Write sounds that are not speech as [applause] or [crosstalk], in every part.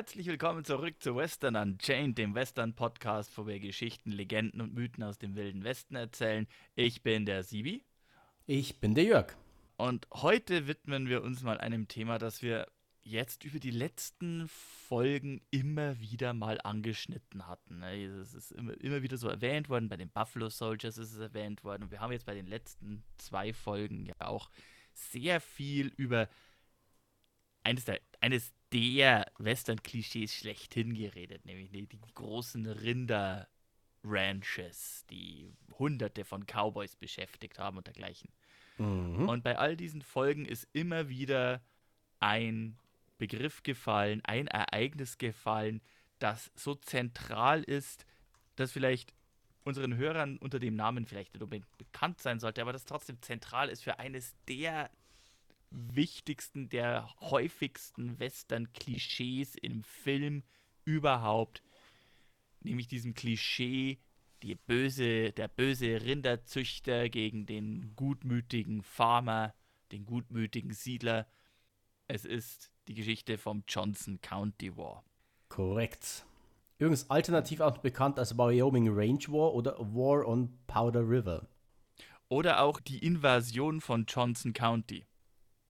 Herzlich willkommen zurück zu Western Unchained, dem Western-Podcast, wo wir Geschichten, Legenden und Mythen aus dem Wilden Westen erzählen. Ich bin der Sibi. Ich bin der Jörg. Und heute widmen wir uns mal einem Thema, das wir jetzt über die letzten Folgen immer wieder mal angeschnitten hatten. Ne? Es ist immer, immer wieder so erwähnt worden, bei den Buffalo Soldiers ist es erwähnt worden. Und wir haben jetzt bei den letzten zwei Folgen ja auch sehr viel über eines der, eines der Western-Klischees schlechthin geredet, nämlich die, die großen Rinder-Ranches, die hunderte von Cowboys beschäftigt haben und dergleichen. Mhm. Und bei all diesen Folgen ist immer wieder ein Begriff gefallen, ein Ereignis gefallen, das so zentral ist, dass vielleicht unseren Hörern unter dem Namen vielleicht nicht unbedingt bekannt sein sollte, aber das trotzdem zentral ist für eines der wichtigsten, der häufigsten Western-Klischees im Film überhaupt, nämlich diesem Klischee, die böse, der böse Rinderzüchter gegen den gutmütigen Farmer, den gutmütigen Siedler. Es ist die Geschichte vom Johnson County War. Korrekt. Übrigens alternativ auch bekannt als Wyoming Range War oder War on Powder River. Oder auch die Invasion von Johnson County.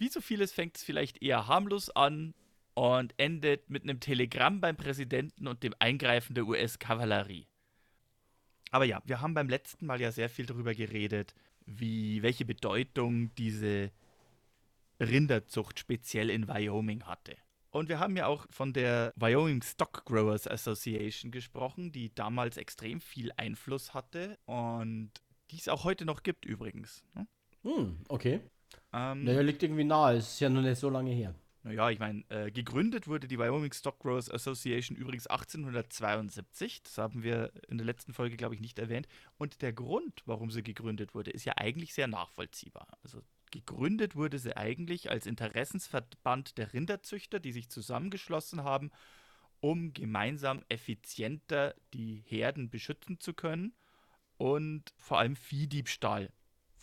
Wie so vieles fängt es vielleicht eher harmlos an und endet mit einem Telegramm beim Präsidenten und dem Eingreifen der US-Kavallerie. Aber ja, wir haben beim letzten Mal ja sehr viel darüber geredet, wie, welche Bedeutung diese Rinderzucht speziell in Wyoming hatte. Und wir haben ja auch von der Wyoming Stock Growers Association gesprochen, die damals extrem viel Einfluss hatte und die es auch heute noch gibt übrigens. ne? Hm, okay. Ähm, Naja, liegt irgendwie nahe. Es ist ja noch nicht so lange her. Naja, ich meine, äh, gegründet wurde die Wyoming Stock Growers Association übrigens 1872. Das haben wir in der letzten Folge, glaube ich, nicht erwähnt. Und der Grund, warum sie gegründet wurde, ist ja eigentlich sehr nachvollziehbar. Also gegründet wurde sie eigentlich als Interessensverband der Rinderzüchter, die sich zusammengeschlossen haben, um gemeinsam effizienter die Herden beschützen zu können und vor allem Viehdiebstahl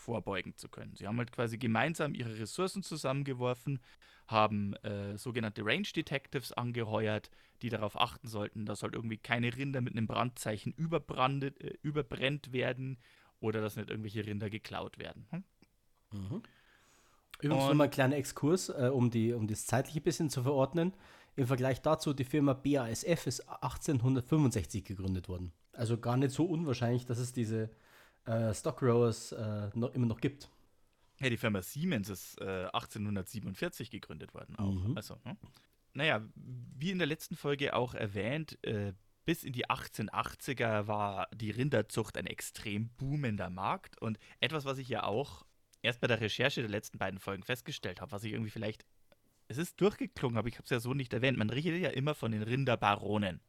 vorbeugen zu können. Sie haben halt quasi gemeinsam ihre Ressourcen zusammengeworfen, haben äh, sogenannte Range Detectives angeheuert, die darauf achten sollten, dass halt irgendwie keine Rinder mit einem Brandzeichen überbrandet, äh, überbrennt werden oder dass nicht irgendwelche Rinder geklaut werden. Hm? Übrigens Und- nochmal ein kleiner Exkurs, äh, um, die, um das zeitliche bisschen zu verordnen. Im Vergleich dazu, die Firma BASF ist 1865 gegründet worden. Also gar nicht so unwahrscheinlich, dass es diese äh, Stock Growers äh, noch, immer noch gibt. Ja, die Firma Siemens ist äh, 1847 gegründet worden auch. Mhm. Also, hm? Naja, wie in der letzten Folge auch erwähnt, äh, bis in die 1880er war die Rinderzucht ein extrem boomender Markt und etwas, was ich ja auch erst bei der Recherche der letzten beiden Folgen festgestellt habe, was ich irgendwie vielleicht, es ist durchgeklungen, aber ich habe es ja so nicht erwähnt. Man redet ja immer von den Rinderbaronen,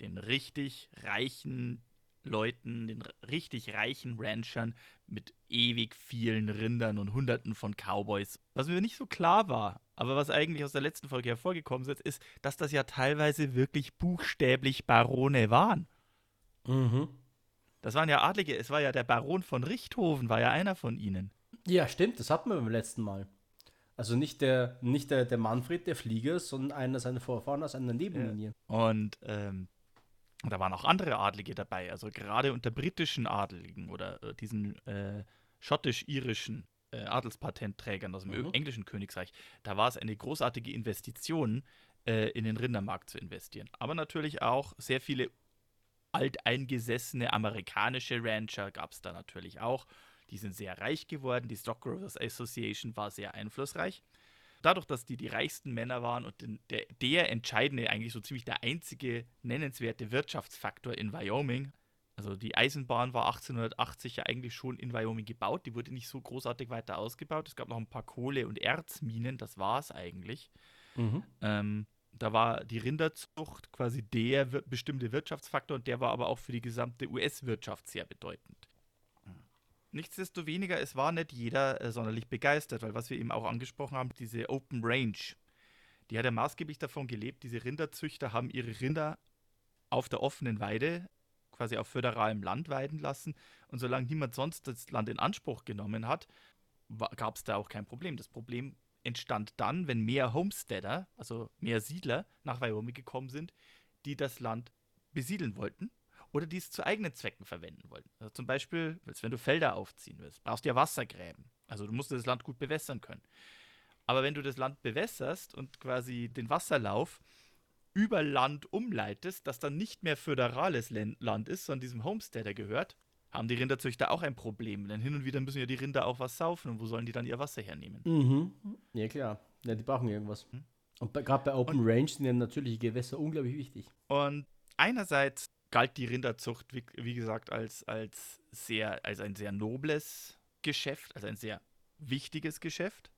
den richtig reichen Leuten, den richtig reichen Ranchern mit ewig vielen Rindern und Hunderten von Cowboys. Was mir nicht so klar war, aber was eigentlich aus der letzten Folge hervorgekommen ist, ist, dass das ja teilweise wirklich buchstäblich Barone waren. Mhm. Das waren ja Adlige, es war ja der Baron von Richthofen, war ja einer von ihnen. Ja, stimmt, das hatten wir beim letzten Mal. Also nicht der, nicht der, der Manfred, der Flieger, sondern einer seiner Vorfahren aus einer Nebenlinie. Und ähm, da waren auch andere Adlige dabei, also gerade unter britischen Adeligen oder äh, diesen äh, schottisch-irischen äh, Adelspatentträgern aus dem Mhm. englischen Königreich. Da war es eine großartige Investition, äh, in den Rindermarkt zu investieren. Aber natürlich auch sehr viele alteingesessene amerikanische Rancher gab es da natürlich auch. Die sind sehr reich geworden. Die Stock Growers Association war sehr einflussreich dadurch, dass die die reichsten Männer waren und den, der, der entscheidende, eigentlich so ziemlich der einzige nennenswerte Wirtschaftsfaktor in Wyoming, also die Eisenbahn war 1880 ja eigentlich schon in Wyoming gebaut, die wurde nicht so großartig weiter ausgebaut. Es gab noch ein paar Kohle- und Erzminen, das war es eigentlich. Mhm. Ähm, Da war die Rinderzucht quasi der bestimmte Wirtschaftsfaktor und der war aber auch für die gesamte US-Wirtschaft sehr bedeutend. Nichtsdestoweniger, es war nicht jeder äh, sonderlich begeistert, weil was wir eben auch angesprochen haben, diese Open Range, die hat ja maßgeblich davon gelebt, diese Rinderzüchter haben ihre Rinder auf der offenen Weide, quasi auf föderalem Land weiden lassen und solange niemand sonst das Land in Anspruch genommen hat, gab es da auch kein Problem. Das Problem entstand dann, wenn mehr Homesteader, also mehr Siedler nach Wyoming gekommen sind, die das Land besiedeln wollten oder die es zu eigenen Zwecken verwenden wollten. Also zum Beispiel, wenn du Felder aufziehen willst, brauchst du ja Wassergräben. Also du musst das Land gut bewässern können. Aber wenn du das Land bewässerst und quasi den Wasserlauf über Land umleitest, das dann nicht mehr föderales Land ist, sondern diesem Homesteader gehört, haben die Rinderzüchter auch ein Problem. Denn hin und wieder müssen ja die Rinder auch was saufen und wo sollen die dann ihr Wasser hernehmen? Mhm. Ja, klar. Ja, die brauchen irgendwas. Mhm. Und gerade bei Open und, Range sind ja natürliche Gewässer unglaublich wichtig. Und einerseits galt die Rinderzucht, wie, wie gesagt, als, als, sehr, als ein sehr nobles Geschäft, also ein sehr wichtiges Geschäft.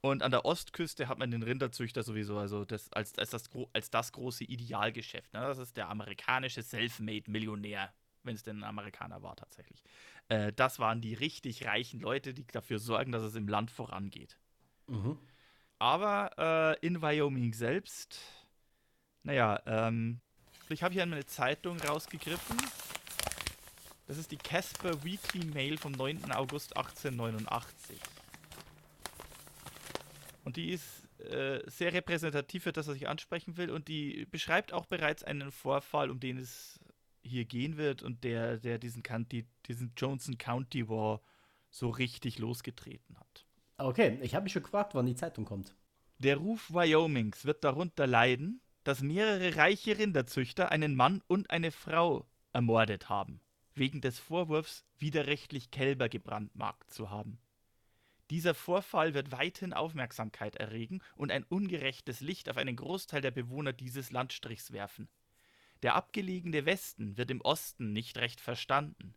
Und an der Ostküste hat man den Rinderzüchter sowieso also das, als, als, das, als das große Idealgeschäft. Ne? Das ist der amerikanische Selfmade-Millionär, wenn es denn ein Amerikaner war tatsächlich. Äh, das waren die richtig reichen Leute, die dafür sorgen, dass es im Land vorangeht. Mhm. Aber äh, in Wyoming selbst, naja, ähm, ich habe hier eine Zeitung rausgegriffen. Das ist die Casper Weekly Mail vom 9. August 1889. Und die ist äh, sehr repräsentativ für das, was ich ansprechen will. Und die beschreibt auch bereits einen Vorfall, um den es hier gehen wird und der, der diesen, County, diesen Johnson County War so richtig losgetreten hat. Okay, ich habe mich schon gefragt, wann die Zeitung kommt. Der Ruf Wyomings wird darunter leiden, dass mehrere reiche Rinderzüchter einen Mann und eine Frau ermordet haben, wegen des Vorwurfs, widerrechtlich Kälber gebrandmarkt zu haben. Dieser Vorfall wird weithin Aufmerksamkeit erregen und ein ungerechtes Licht auf einen Großteil der Bewohner dieses Landstrichs werfen. Der abgelegene Westen wird im Osten nicht recht verstanden.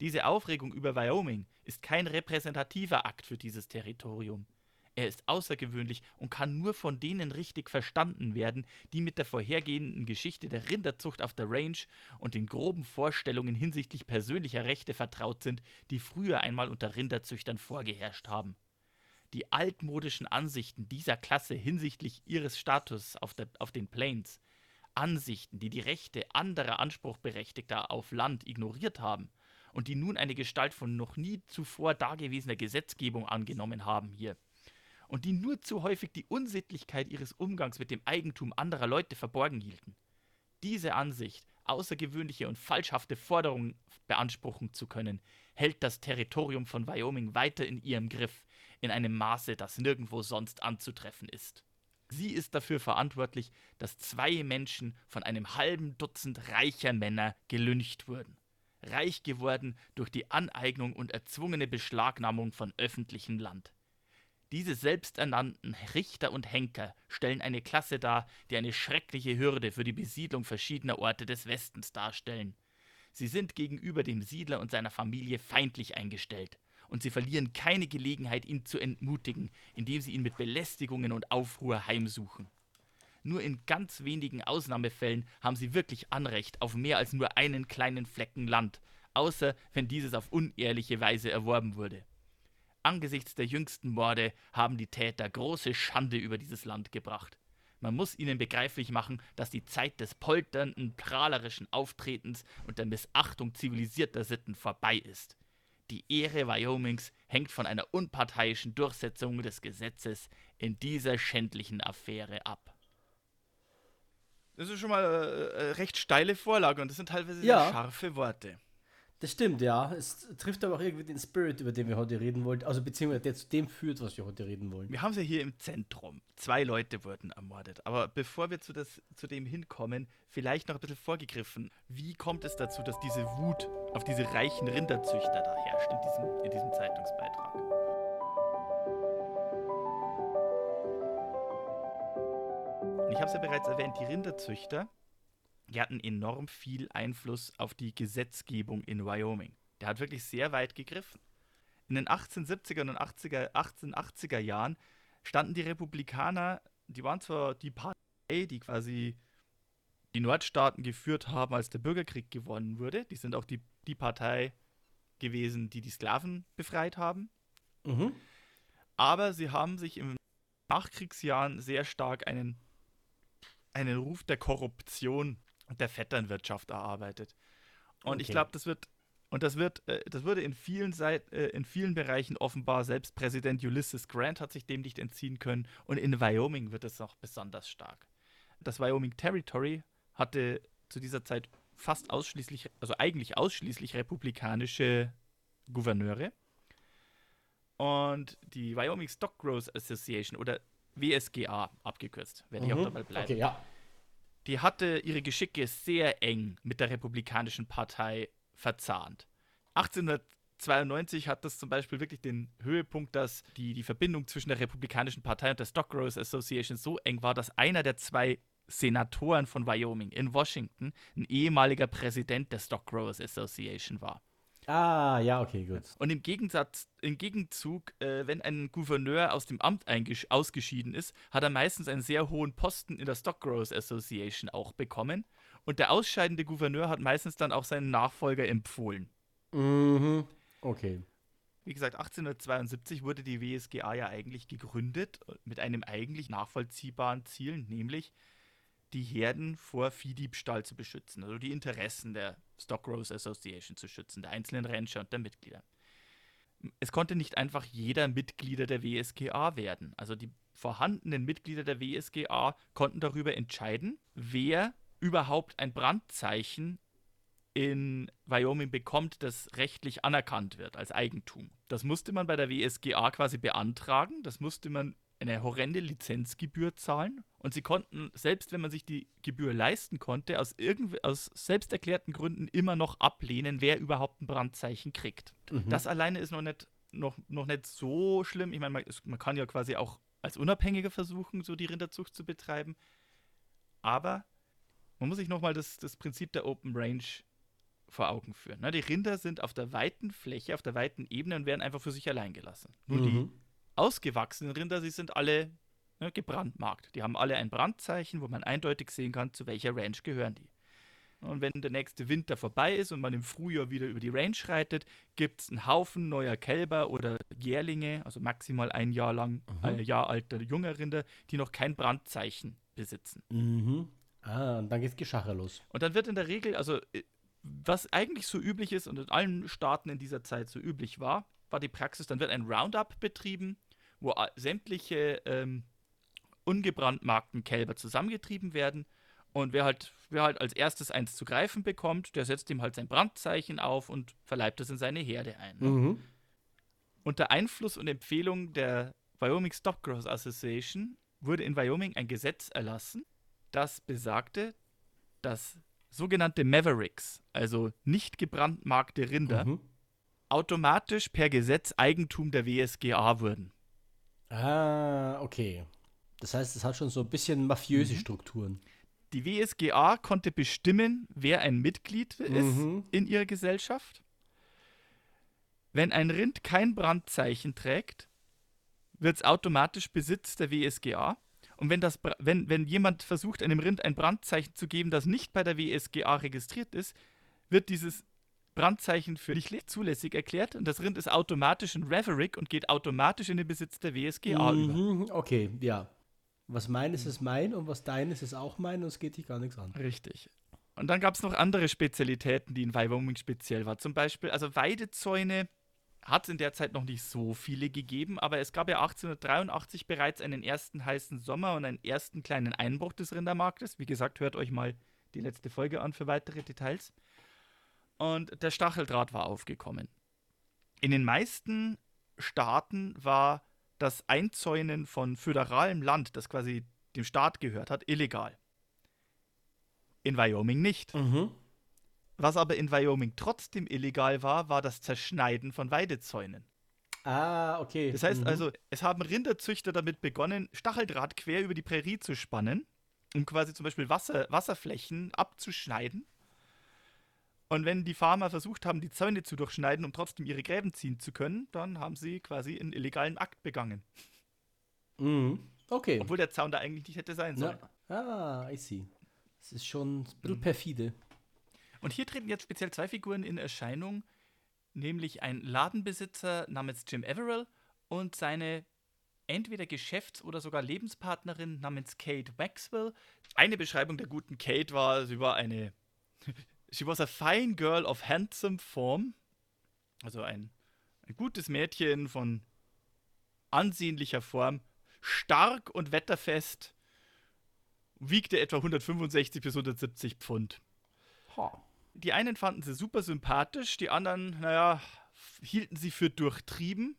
Diese Aufregung über Wyoming ist kein repräsentativer Akt für dieses Territorium. Er ist außergewöhnlich und kann nur von denen richtig verstanden werden, die mit der vorhergehenden Geschichte der Rinderzucht auf der Range und den groben Vorstellungen hinsichtlich persönlicher Rechte vertraut sind, die früher einmal unter Rinderzüchtern vorgeherrscht haben. Die altmodischen Ansichten dieser Klasse hinsichtlich ihres Status auf, der, auf den Plains, Ansichten, die die Rechte anderer Anspruchberechtigter auf Land ignoriert haben und die nun eine Gestalt von noch nie zuvor dagewesener Gesetzgebung angenommen haben hier, und die nur zu häufig die Unsittlichkeit ihres Umgangs mit dem Eigentum anderer Leute verborgen hielten. Diese Ansicht, außergewöhnliche und falschhafte Forderungen beanspruchen zu können, hält das Territorium von Wyoming weiter in ihrem Griff, in einem Maße, das nirgendwo sonst anzutreffen ist. Sie ist dafür verantwortlich, dass zwei Menschen von einem halben Dutzend reicher Männer gelüncht wurden. Reich geworden durch die Aneignung und erzwungene Beschlagnahmung von öffentlichem Land. Diese selbsternannten Richter und Henker stellen eine Klasse dar, die eine schreckliche Hürde für die Besiedlung verschiedener Orte des Westens darstellen. Sie sind gegenüber dem Siedler und seiner Familie feindlich eingestellt, und sie verlieren keine Gelegenheit, ihn zu entmutigen, indem sie ihn mit Belästigungen und Aufruhr heimsuchen. Nur in ganz wenigen Ausnahmefällen haben sie wirklich Anrecht auf mehr als nur einen kleinen Flecken Land, außer wenn dieses auf unehrliche Weise erworben wurde. Angesichts der jüngsten Morde haben die Täter große Schande über dieses Land gebracht. Man muss ihnen begreiflich machen, dass die Zeit des polternden, prahlerischen Auftretens und der Missachtung zivilisierter Sitten vorbei ist. Die Ehre Wyomings hängt von einer unparteiischen Durchsetzung des Gesetzes in dieser schändlichen Affäre ab. Das ist schon mal äh, äh recht steile Vorlage und das sind teilweise ja. scharfe Worte. Das stimmt, ja. Es trifft aber auch irgendwie den Spirit, über den wir heute reden wollen. Also beziehungsweise der zu dem führt, was wir heute reden wollen. Wir haben es ja hier im Zentrum. Zwei Leute wurden ermordet. Aber bevor wir zu, das, zu dem hinkommen, vielleicht noch ein bisschen vorgegriffen. Wie kommt es dazu, dass diese Wut auf diese reichen Rinderzüchter da herrscht in diesem, in diesem Zeitungsbeitrag? ich habe es ja bereits erwähnt, die Rinderzüchter die hatten enorm viel Einfluss auf die Gesetzgebung in Wyoming. Der hat wirklich sehr weit gegriffen. In den 1870er und 80er, 1880er Jahren standen die Republikaner, die waren zwar die Partei die quasi die Nordstaaten geführt haben, als der Bürgerkrieg gewonnen wurde. Die sind auch die, die Partei gewesen, die die Sklaven befreit haben. Mhm. Aber sie haben sich im Nachkriegsjahren sehr stark einen, einen Ruf der Korruption der Vetternwirtschaft erarbeitet. Und ich Okay. glaube, das wird und das wird, äh, das wurde in vielen Seit, äh, in vielen Bereichen offenbar. Selbst Präsident Ulysses Grant hat sich dem nicht entziehen können. Und in Wyoming wird es noch besonders stark. Das Wyoming Territory hatte zu dieser Zeit fast ausschließlich, also eigentlich ausschließlich republikanische Gouverneure. Und die Wyoming Stock Growth Association oder WSGA abgekürzt, werde ich auch Mhm. dabei bleiben Okay, ja. Die hatte ihre Geschicke sehr eng mit der Republikanischen Partei verzahnt. 1892 hat das zum Beispiel wirklich den Höhepunkt, dass die, die Verbindung zwischen der Republikanischen Partei und der Stock Growers Association so eng war, dass einer der zwei Senatoren von Wyoming in Washington ein ehemaliger Präsident der Stock Growers Association war. Ah, ja, okay, gut. Und im Gegensatz, im Gegenzug, äh, wenn ein Gouverneur aus dem Amt ausgeschieden ist, hat er meistens einen sehr hohen Posten in der Stock Growers Association auch bekommen. Und der ausscheidende Gouverneur hat meistens dann auch seinen Nachfolger empfohlen. Mhm. Okay. Wie gesagt, 1872 wurde die WSGA ja eigentlich gegründet äh, mit einem eigentlich nachvollziehbaren Ziel, nämlich die Herden vor Viehdiebstahl zu beschützen, also die Interessen der Stock Growers Association zu schützen, der einzelnen Rancher und der Mitglieder. Es konnte nicht einfach jeder Mitglieder der WSGA werden. Also die vorhandenen Mitglieder der WSGA konnten darüber entscheiden, wer überhaupt ein Brandzeichen in Wyoming bekommt, das rechtlich anerkannt wird als Eigentum. Das musste man bei der WSGA quasi beantragen. Das musste man eine horrende Lizenzgebühr zahlen. Und sie konnten, selbst wenn man sich die Gebühr leisten konnte, aus, aus selbst erklärten Gründen immer noch ablehnen, wer überhaupt ein Brandzeichen kriegt. Mhm. Das alleine ist noch nicht, noch, noch nicht so schlimm. Ich meine, man, man kann ja quasi auch als Unabhängiger versuchen, so die Rinderzucht zu betreiben. Aber man muss sich nochmal das, das Prinzip der Open Range vor Augen führen. Ne? Die Rinder sind auf der weiten Fläche, auf der weiten Ebene und werden einfach für sich allein gelassen. Nur die Mhm. Ausgewachsenen Rinder, sie sind alle ne, gebrandmarkt. Die haben alle ein Brandzeichen, wo man eindeutig sehen kann, zu welcher Ranch gehören die. Und wenn der nächste Winter vorbei ist und man im Frühjahr wieder über die Range reitet, gibt es einen Haufen neuer Kälber oder Jährlinge, also maximal ein Jahr lang, ein Jahr alter junger Rinder, die noch kein Brandzeichen besitzen. Mhm. Ah, und dann geht's Geschacher los. Und dann wird in der Regel, also äh, was eigentlich so üblich ist und in allen Staaten in dieser Zeit so üblich war, war die Praxis, dann wird ein Roundup betrieben, wo a- sämtliche ähm, ungebrandmarkten Kälber zusammengetrieben werden. Und wer halt, wer halt als erstes eins zu greifen bekommt, der setzt ihm halt sein Brandzeichen auf und verleibt es in seine Herde ein. ne? Mhm. Unter Einfluss und Empfehlung der Wyoming Stock Growers Association wurde in Wyoming ein Gesetz erlassen, das besagte, dass sogenannte Mavericks, also nicht gebrandmarkte Rinder, Mhm. Automatisch per Gesetz Eigentum der WSGA wurden. Ah, okay. Das heißt, es hat schon so ein bisschen mafiöse Strukturen. Die WSGA konnte bestimmen, wer ein Mitglied ist Mhm. in ihrer Gesellschaft. Wenn ein Rind kein Brandzeichen trägt, wird es automatisch Besitz der WSGA. Und wenn, das, wenn, wenn jemand versucht, einem Rind ein Brandzeichen zu geben, das nicht bei der WSGA registriert ist, wird dieses Brandzeichen für nicht zulässig erklärt und das Rind ist automatisch ein Reverick und geht automatisch in den Besitz der WSGA über. Mhm. Okay, ja. Was mein ist, ist mein und was dein ist, ist auch mein und es geht dich gar nichts an. Richtig. Und dann gab es noch andere Spezialitäten, die in Wyoming speziell war. Zum Beispiel, also Weidezäune hat es in der Zeit noch nicht so viele gegeben, aber es gab ja 1883 bereits einen ersten heißen Sommer und einen ersten kleinen Einbruch des Rindermarktes. Wie gesagt, hört euch mal die letzte Folge an für weitere Details. Und der Stacheldraht war aufgekommen. In den meisten Staaten war das Einzäunen von föderalem Land, das quasi dem Staat gehört hat, illegal. In Wyoming nicht. Mhm. Was aber in Wyoming trotzdem illegal war, war das Zerschneiden von Weidezäunen. Ah, okay. Das heißt Mhm. also, es haben Rinderzüchter damit begonnen, Stacheldraht quer über die Prärie zu spannen, um quasi zum Beispiel Wasser, Wasserflächen abzuschneiden. Und wenn die Farmer versucht haben, die Zäune zu durchschneiden, um trotzdem ihre Gräben ziehen zu können, dann haben sie quasi einen illegalen Akt begangen. Mhm. Okay. Obwohl der Zaun da eigentlich nicht hätte sein sollen. Ja, Ah, I see. Das ist schon ein bisschen perfide. Und hier treten jetzt speziell zwei Figuren in Erscheinung, nämlich ein Ladenbesitzer namens Jim Averill und seine entweder Geschäfts- oder sogar Lebenspartnerin namens Kate Maxwell. Eine Beschreibung der guten Kate war, sie war eine She was a fine girl of handsome form. Also ein, ein gutes Mädchen von ansehnlicher Form, stark und wetterfest, wiegte etwa 165 bis 170 Pfund. Ha. Die einen fanden sie super sympathisch, die anderen, naja, hielten sie für durchtrieben.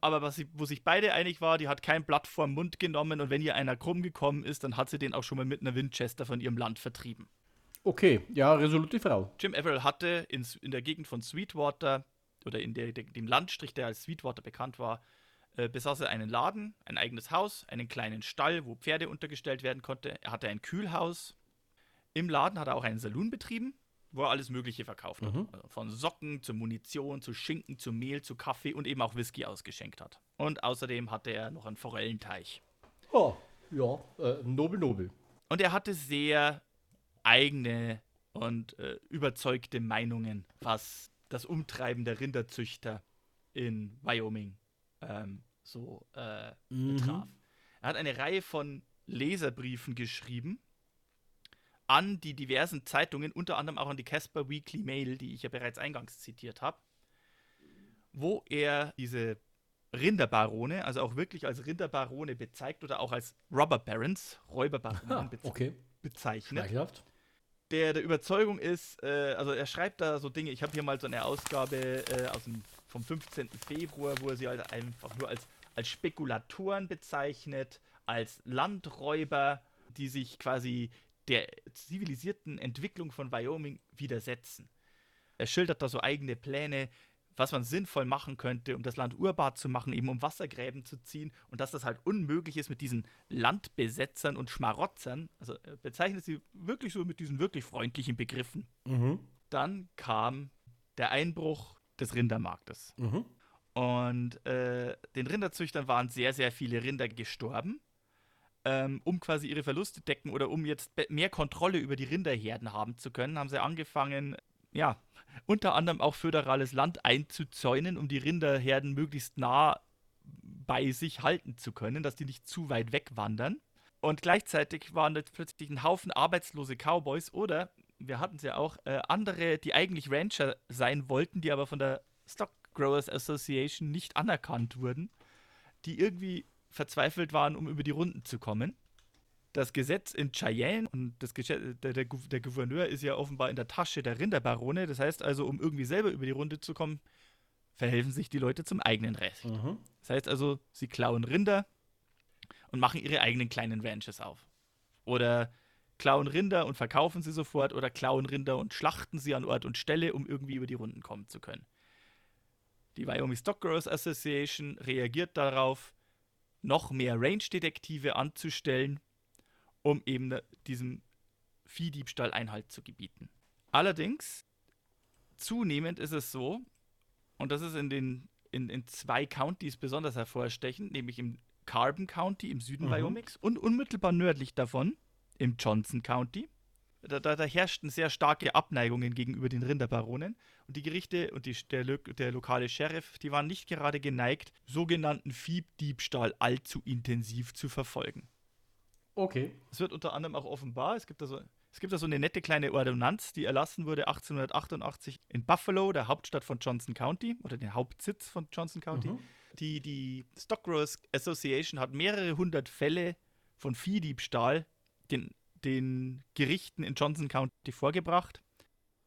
Aber was sie, wo sich beide einig war, die hat kein Blatt vorm Mund genommen und wenn ihr einer krumm gekommen ist, dann hat sie den auch schon mal mit einer Winchester von ihrem Land vertrieben. Okay, ja, resolute Frau. Jim Averill hatte in, in der Gegend von Sweetwater oder in der, der, dem Landstrich, der als Sweetwater bekannt war, äh, besaß er einen Laden, ein eigenes Haus, einen kleinen Stall, wo Pferde untergestellt werden konnte. Er hatte ein Kühlhaus. Im Laden hat er auch einen Saloon betrieben, wo er alles Mögliche verkauft hat. Mhm. Also von Socken zu Munition, zu Schinken, zu Mehl, zu Kaffee und eben auch Whisky ausgeschenkt hat. Und außerdem hatte er noch einen Forellenteich. Oh, ja, äh, nobel, nobel. Und er hatte sehr eigene und äh, überzeugte Meinungen, was das Umtreiben der Rinderzüchter in Wyoming ähm, so äh, Mhm. betraf. Er hat eine Reihe von Leserbriefen geschrieben an die diversen Zeitungen, unter anderem auch an die Casper Weekly Mail, die ich ja bereits eingangs zitiert habe, wo er diese Rinderbarone, also auch wirklich als Rinderbarone bezeigt oder auch als Robber Barons, Räuberbaronen Ah, okay, bezeichnet schmeichelhaft. Der der Überzeugung ist, äh, also er schreibt da so Dinge, ich habe hier mal so eine Ausgabe äh, aus dem, vom 15. Februar, wo er sie halt einfach nur als, als Spekulatoren bezeichnet, als Landräuber, die sich quasi der zivilisierten Entwicklung von Wyoming widersetzen. Er schildert da so eigene Pläne, was man sinnvoll machen könnte, um das Land urbar zu machen, eben um Wassergräben zu ziehen und dass das halt unmöglich ist mit diesen Landbesetzern und Schmarotzern. Also er bezeichnet sie wirklich so mit diesen wirklich freundlichen Begriffen. Mhm. Dann kam der Einbruch des Rindermarktes. Mhm. Und äh, den Rinderzüchtern waren sehr, sehr viele Rinder gestorben. Ähm, um quasi ihre Verluste decken oder um jetzt mehr Kontrolle über die Rinderherden haben zu können, haben sie angefangen, ja, unter anderem auch föderales Land einzuzäunen, um die Rinderherden möglichst nah bei sich halten zu können, dass die nicht zu weit wegwandern. Und gleichzeitig waren jetzt plötzlich ein Haufen arbeitslose Cowboys oder, wir hatten es ja auch, äh, andere, die eigentlich Rancher sein wollten, die aber von der Stock Growers Association nicht anerkannt wurden, die irgendwie verzweifelt waren, um über die Runden zu kommen. Das Gesetz in Cheyenne und das Gesetz, der, der, der Gouverneur ist ja offenbar in der Tasche der Rinderbarone. Das heißt also, um irgendwie selber über die Runde zu kommen, verhelfen sich die Leute zum eigenen Recht. Mhm. Das heißt also, sie klauen Rinder und machen ihre eigenen kleinen Ranches auf. Oder klauen Rinder und verkaufen sie sofort oder klauen Rinder und schlachten sie an Ort und Stelle, um irgendwie über die Runden kommen zu können. Die Wyoming Stock Growers Association reagiert darauf, noch mehr Range-Detektive anzustellen, um eben diesem Viehdiebstahl Einhalt zu gebieten. Allerdings, zunehmend ist es so, und das ist in den in, in zwei Countys besonders hervorstechend, nämlich im Carbon County im Süden Mhm. Wyomings und unmittelbar nördlich davon im Johnson County. Da, da, da herrschten sehr starke Abneigungen gegenüber den Rinderbaronen und die Gerichte und die, der, der lokale Sheriff, die waren nicht gerade geneigt, sogenannten Viehdiebstahl allzu intensiv zu verfolgen. Okay. Es wird unter anderem auch offenbar, es gibt da so, es gibt da so eine nette kleine Ordonnanz, die erlassen wurde 1888 in Buffalo, der Hauptstadt von Johnson County oder den Hauptsitz von Johnson County. Mhm. Die, die Stock Growers Association hat mehrere hundert Fälle von Viehdiebstahl den, den Gerichten in Johnson County vorgebracht.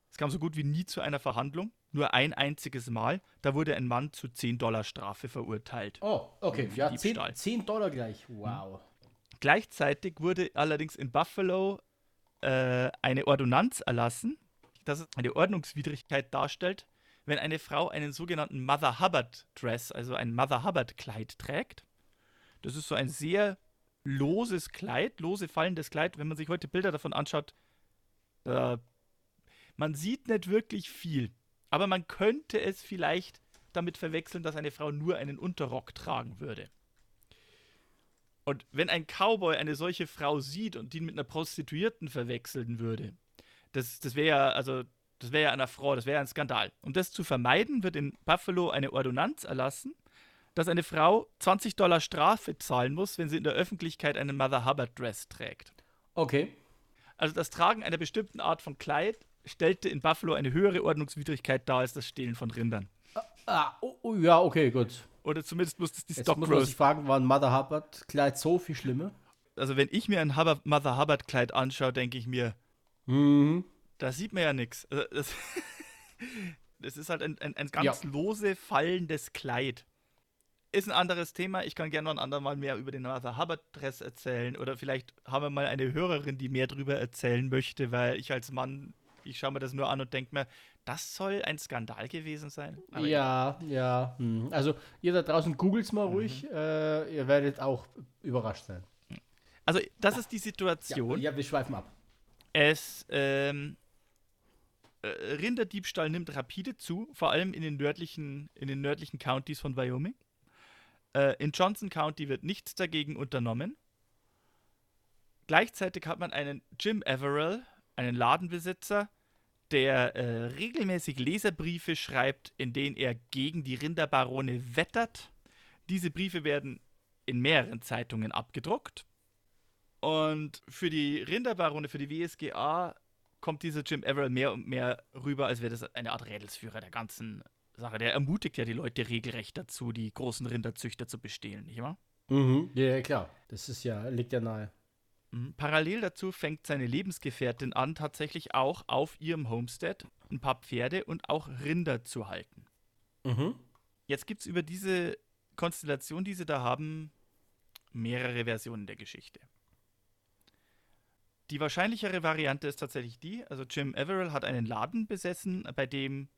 Es kam so gut wie nie zu einer Verhandlung, nur ein einziges Mal. Da wurde ein Mann zu 10 Dollar Strafe verurteilt. Oh, okay. Ja, 10, Diebstahl. 10 Dollar gleich. Wow. Gleichzeitig wurde allerdings in Buffalo äh, eine Ordonnanz erlassen, dass es eine Ordnungswidrigkeit darstellt, wenn eine Frau einen sogenannten Mother Hubbard Dress, also ein Mother Hubbard Kleid trägt. Das ist so ein sehr loses Kleid, lose fallendes Kleid. Wenn man sich heute Bilder davon anschaut, äh, man sieht nicht wirklich viel, aber man könnte es vielleicht damit verwechseln, dass eine Frau nur einen Unterrock tragen würde. Und wenn ein Cowboy eine solche Frau sieht und ihn mit einer Prostituierten verwechseln würde, das, das wäre ja, also, das wäre ja einer Frau, das wäre ja ein Skandal. Um das zu vermeiden, wird in Buffalo eine Ordonnanz erlassen, dass eine Frau 20 Dollar Strafe zahlen muss, wenn sie in der Öffentlichkeit einen Mother Hubbard Dress trägt. Okay. Also das Tragen einer bestimmten Art von Kleid stellte in Buffalo eine höhere Ordnungswidrigkeit dar als das Stehlen von Rindern. Ah, oh, oh, ja, okay, gut. Oder zumindest muss das die Jetzt Stock muss man sich fragen, war ein Mother Hubbard Kleid so viel schlimmer? Also wenn ich mir ein Hubba- Mother Hubbard Kleid anschaue, denke ich mir, Mhm. da sieht man ja nichts. Also das, [laughs] das ist halt ein, ein, ein ganz Ja. lose fallendes Kleid. Ist ein anderes Thema. Ich kann gerne noch ein andermal mehr über den Mother Hubbard Dress erzählen. Oder vielleicht haben wir mal eine Hörerin, die mehr drüber erzählen möchte, weil ich als Mann, ich schaue mir das nur an und denke mir, das soll ein Skandal gewesen sein. Aber ja, ja. hm. Also ihr da draußen googelt's Mhm. mal ruhig. Äh, ihr werdet auch überrascht sein. Also, das ist die Ja, Situation. ja wir schweifen ab. Es, ähm, äh, Rinderdiebstahl nimmt rapide zu, vor allem in den nördlichen, in den nördlichen Countys von Wyoming. Äh, in Johnson County wird nichts dagegen unternommen. Gleichzeitig hat man einen Jim Averill, einen Ladenbesitzer, der äh, regelmäßig Leserbriefe schreibt, in denen er gegen die Rinderbarone wettert. Diese Briefe werden in mehreren Zeitungen abgedruckt. Und für die Rinderbarone, für die WSGA, kommt dieser Jim Averill mehr und mehr rüber, als wäre das eine Art Rädelsführer der ganzen Sache. Der ermutigt ja die Leute regelrecht dazu, die großen Rinderzüchter zu bestehlen, nicht wahr? Mhm. Ja, ja, klar. Das ist ja, liegt ja nahe. Mhm. Parallel dazu fängt seine Lebensgefährtin an, tatsächlich auch auf ihrem Homestead ein paar Pferde und auch Rinder zu halten. Mhm. Jetzt gibt es über diese Konstellation, die sie da haben, mehrere Versionen der Geschichte. Die wahrscheinlichere Variante ist tatsächlich die, also Jim Averill hat einen Laden besessen, bei dem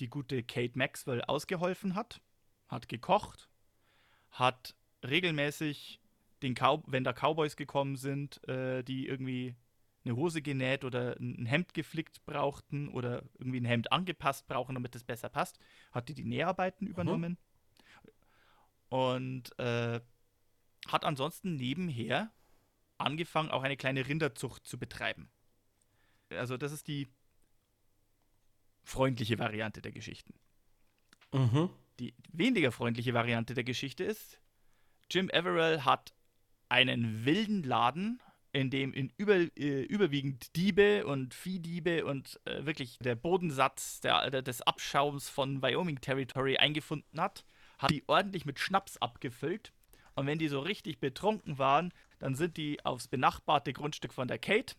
die gute Kate Maxwell ausgeholfen hat, hat gekocht, hat regelmäßig den Cow wenn da Cowboys gekommen sind, äh, die irgendwie eine Hose genäht oder ein Hemd geflickt brauchten oder irgendwie ein Hemd angepasst brauchen, damit es besser passt, hat die die Näharbeiten übernommen und äh, hat ansonsten nebenher angefangen, auch eine kleine Rinderzucht zu betreiben. Also das ist die freundliche Variante der Geschichten. Mhm. Die weniger freundliche Variante der Geschichte ist, Jim Averill hat einen wilden Laden, in dem in über, äh, überwiegend Diebe und Viehdiebe und äh, wirklich der Bodensatz der, der, des Abschaums von Wyoming Territory eingefunden hat, hat die ordentlich mit Schnaps abgefüllt. Und wenn die so richtig betrunken waren, dann sind die aufs benachbarte Grundstück von der Kate.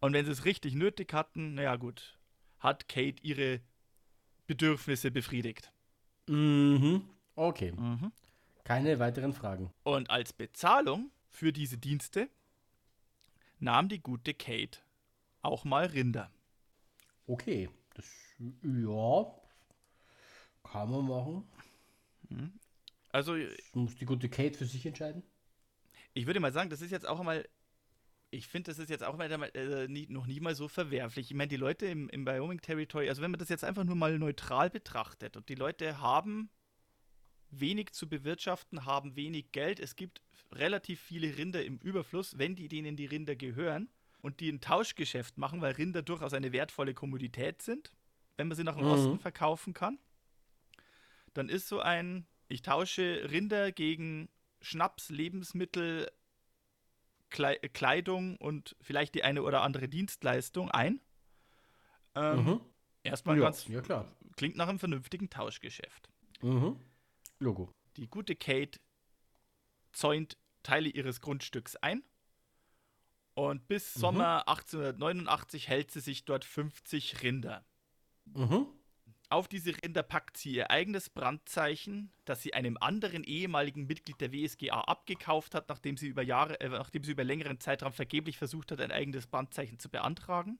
Und wenn sie es richtig nötig hatten, naja gut, hat Kate ihre Bedürfnisse befriedigt. Mhm. Okay. Keine weiteren Fragen. Und als Bezahlung für diese Dienste nahm die gute Kate auch mal Rinder. Okay. Das, ja. Kann man machen. Also Das muss die gute Kate für sich entscheiden. ich würde mal sagen, das ist jetzt auch einmal, ich finde, das ist jetzt auch mal, äh, nie, noch nie mal so verwerflich. Ich meine, die Leute im, im Wyoming Territory, also wenn man das jetzt einfach nur mal neutral betrachtet und die Leute haben wenig zu bewirtschaften, haben wenig Geld, es gibt relativ viele Rinder im Überfluss, wenn die denen die Rinder gehören und die ein Tauschgeschäft machen, weil Rinder durchaus eine wertvolle Kommodität sind, wenn man sie nach dem Mhm. Osten verkaufen kann, dann ist so ein, ich tausche Rinder gegen Schnaps, Lebensmittel, Klei Kleidung und vielleicht die eine oder andere Dienstleistung ein. Ähm, Mhm. Erstmal Ja, ganz, ja, klar. klingt nach einem vernünftigen Tauschgeschäft. Mhm. Logo. Die gute Kate zäunt Teile ihres Grundstücks ein. Und bis Sommer 1889 hält sie sich dort 50 Rinder. Mhm. Auf diese Rinder packt sie ihr eigenes Brandzeichen, das sie einem anderen ehemaligen Mitglied der WSGA abgekauft hat, nachdem sie über Jahre, äh, nachdem sie über längeren Zeitraum vergeblich versucht hat, ein eigenes Brandzeichen zu beantragen.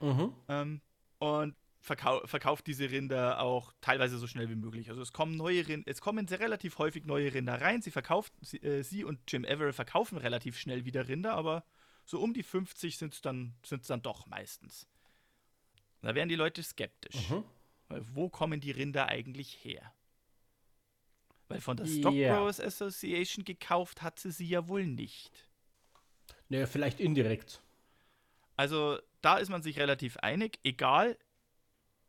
Mhm. Ähm, und verkau verkauft diese Rinder auch teilweise so schnell wie möglich. Also es kommen neue Rinder, es kommen sehr relativ häufig neue Rinder rein. Sie verkauft, sie, äh, sie und Jim Averill verkaufen relativ schnell wieder Rinder, aber so um die 50 sind es dann, sind's dann doch meistens. Da wären die Leute skeptisch. Mhm. Weil wo kommen die Rinder eigentlich her? Weil von der Stock Ja. Growers Association gekauft hat sie sie ja wohl nicht. Naja, vielleicht indirekt. Also da ist man sich relativ einig, egal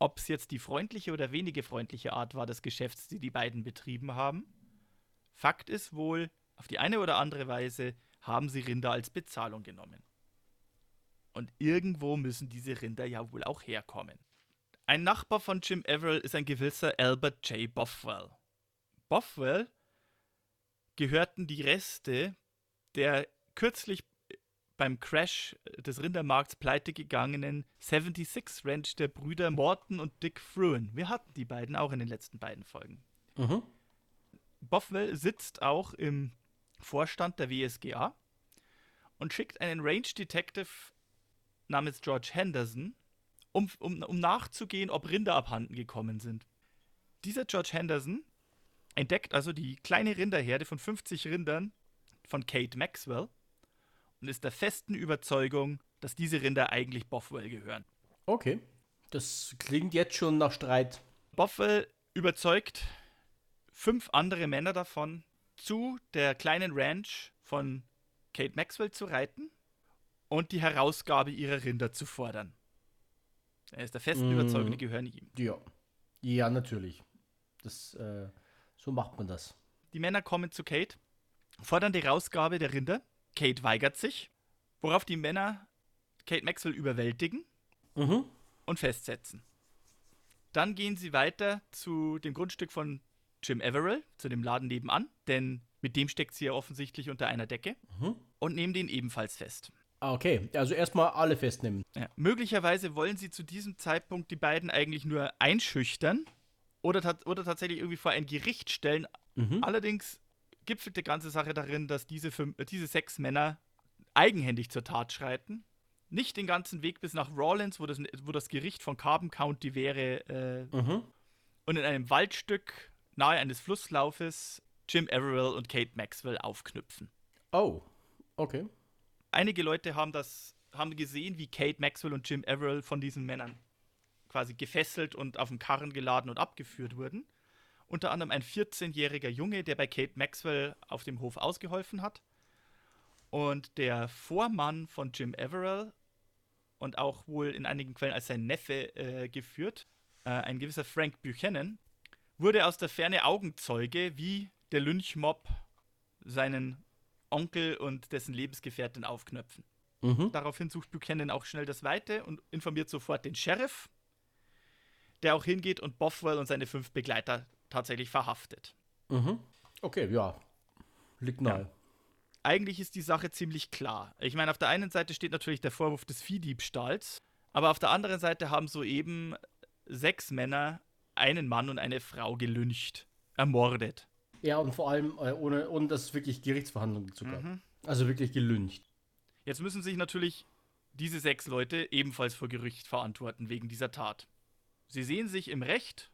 ob es jetzt die freundliche oder wenige freundliche Art war des Geschäfts, die die beiden betrieben haben. Fakt ist wohl, auf die eine oder andere Weise haben sie Rinder als Bezahlung genommen. Und irgendwo müssen diese Rinder ja wohl auch herkommen. Ein Nachbar von Jim Averill ist ein gewisser Albert J. Bothwell. Bothwell gehörten die Reste der kürzlich beim Crash des Rindermarkts pleite gegangenen 76 Ranch der Brüder Morton und Dick Fruin. Wir hatten die beiden auch in den letzten beiden Folgen. Mhm. Bothwell sitzt auch im Vorstand der WSGA und schickt einen Range Detective namens George Henderson, um, um, um nachzugehen, ob Rinder abhanden gekommen sind. Dieser George Henderson entdeckt also die kleine Rinderherde von 50 Rindern von Kate Maxwell und ist der festen Überzeugung, dass diese Rinder eigentlich Bothwell gehören. Okay. Das klingt jetzt schon nach Streit. Bothwell überzeugt fünf andere Männer davon, zu der kleinen Ranch von Kate Maxwell zu reiten und die Herausgabe ihrer Rinder zu fordern. Er ist der festen Mhm. Überzeugung, die gehören ihm. Ja. Ja, natürlich. Das, äh, so macht man das. Die Männer kommen zu Kate, fordern die Herausgabe der Rinder. Kate weigert sich, worauf die Männer Kate Maxwell überwältigen Mhm. und festsetzen. Dann gehen sie weiter zu dem Grundstück von Jim Averill, zu dem Laden nebenan, denn mit dem steckt sie ja offensichtlich unter einer Decke Mhm. und nehmen den ebenfalls fest. Ah, okay. Also erstmal alle festnehmen. Ja. Möglicherweise wollen sie zu diesem Zeitpunkt die beiden eigentlich nur einschüchtern oder, tat- oder tatsächlich irgendwie vor ein Gericht stellen. Mhm. Allerdings gipfelt die ganze Sache darin, dass diese, fünf, äh, diese sechs Männer eigenhändig zur Tat schreiten. Nicht den ganzen Weg bis nach Rawlins, wo das, wo das Gericht von Carbon County wäre, äh, Mhm. und in einem Waldstück nahe eines Flusslaufes Jim Averill und Kate Maxwell aufknüpfen. Oh. Okay. Einige Leute haben das haben gesehen, wie Kate Maxwell und Jim Averill von diesen Männern quasi gefesselt und auf den Karren geladen und abgeführt wurden. Unter anderem ein 14-jähriger Junge, der bei Kate Maxwell auf dem Hof ausgeholfen hat. Und der Vormann von Jim Averill und auch wohl in einigen Quellen als sein Neffe äh, geführt, äh, ein gewisser Frank Buchanan, wurde aus der Ferne Augenzeuge, wie der Lynchmob seinen Onkel und dessen Lebensgefährtin aufknöpfen. Mhm. Daraufhin sucht Buchanan auch schnell das Weite und informiert sofort den Sheriff, der auch hingeht und Bothwell und seine fünf Begleiter tatsächlich verhaftet. Mhm. Okay, ja. Liegt nahe. Eigentlich ist die Sache ziemlich klar. Ich meine, auf der einen Seite steht natürlich der Vorwurf des Viehdiebstahls, aber auf der anderen Seite haben soeben sechs Männer einen Mann und eine Frau gelyncht, ermordet. Ja, und vor allem äh, ohne, ohne dass es wirklich Gerichtsverhandlungen dazu gab. Mhm. Also wirklich gelüncht. Jetzt müssen sich natürlich diese sechs Leute ebenfalls vor Gericht verantworten wegen dieser Tat. Sie sehen sich im Recht,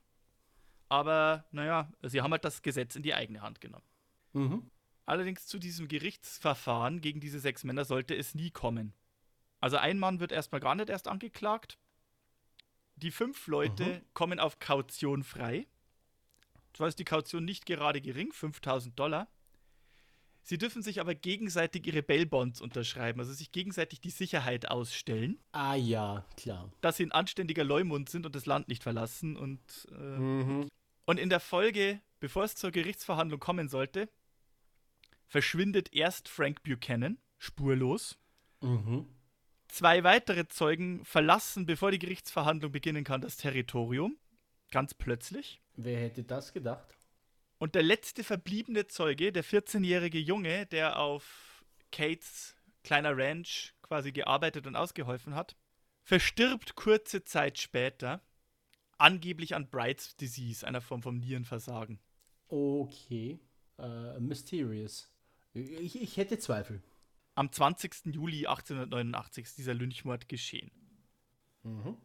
aber naja, sie haben halt das Gesetz in die eigene Hand genommen. Mhm. Allerdings zu diesem Gerichtsverfahren gegen diese sechs Männer sollte es nie kommen. Also ein Mann wird erstmal gar nicht erst angeklagt. Die fünf Leute Mhm. kommen auf Kaution frei. Zwar ist die Kaution nicht gerade gering, 5000 Dollar. Sie dürfen sich aber gegenseitig ihre Bail-Bonds unterschreiben, also sich gegenseitig die Sicherheit ausstellen, Ah ja, klar. dass sie ein anständiger Leumund sind und das Land nicht verlassen. Und, äh, Mhm. Und in der Folge, bevor es zur Gerichtsverhandlung kommen sollte, verschwindet erst Frank Buchanan spurlos. Mhm. Zwei weitere Zeugen verlassen, bevor die Gerichtsverhandlung beginnen kann, das Territorium. Ganz plötzlich. Wer hätte das gedacht? Und der letzte verbliebene Zeuge, der 14-jährige Junge, der auf Kates kleiner Ranch quasi gearbeitet und ausgeholfen hat, verstirbt kurze Zeit später, angeblich an Bright's Disease, einer Form von Nierenversagen. Okay. Äh, mysterious. Ich, ich hätte Zweifel. Am 20. Juli 1889 ist dieser Lynchmord geschehen. Mhm.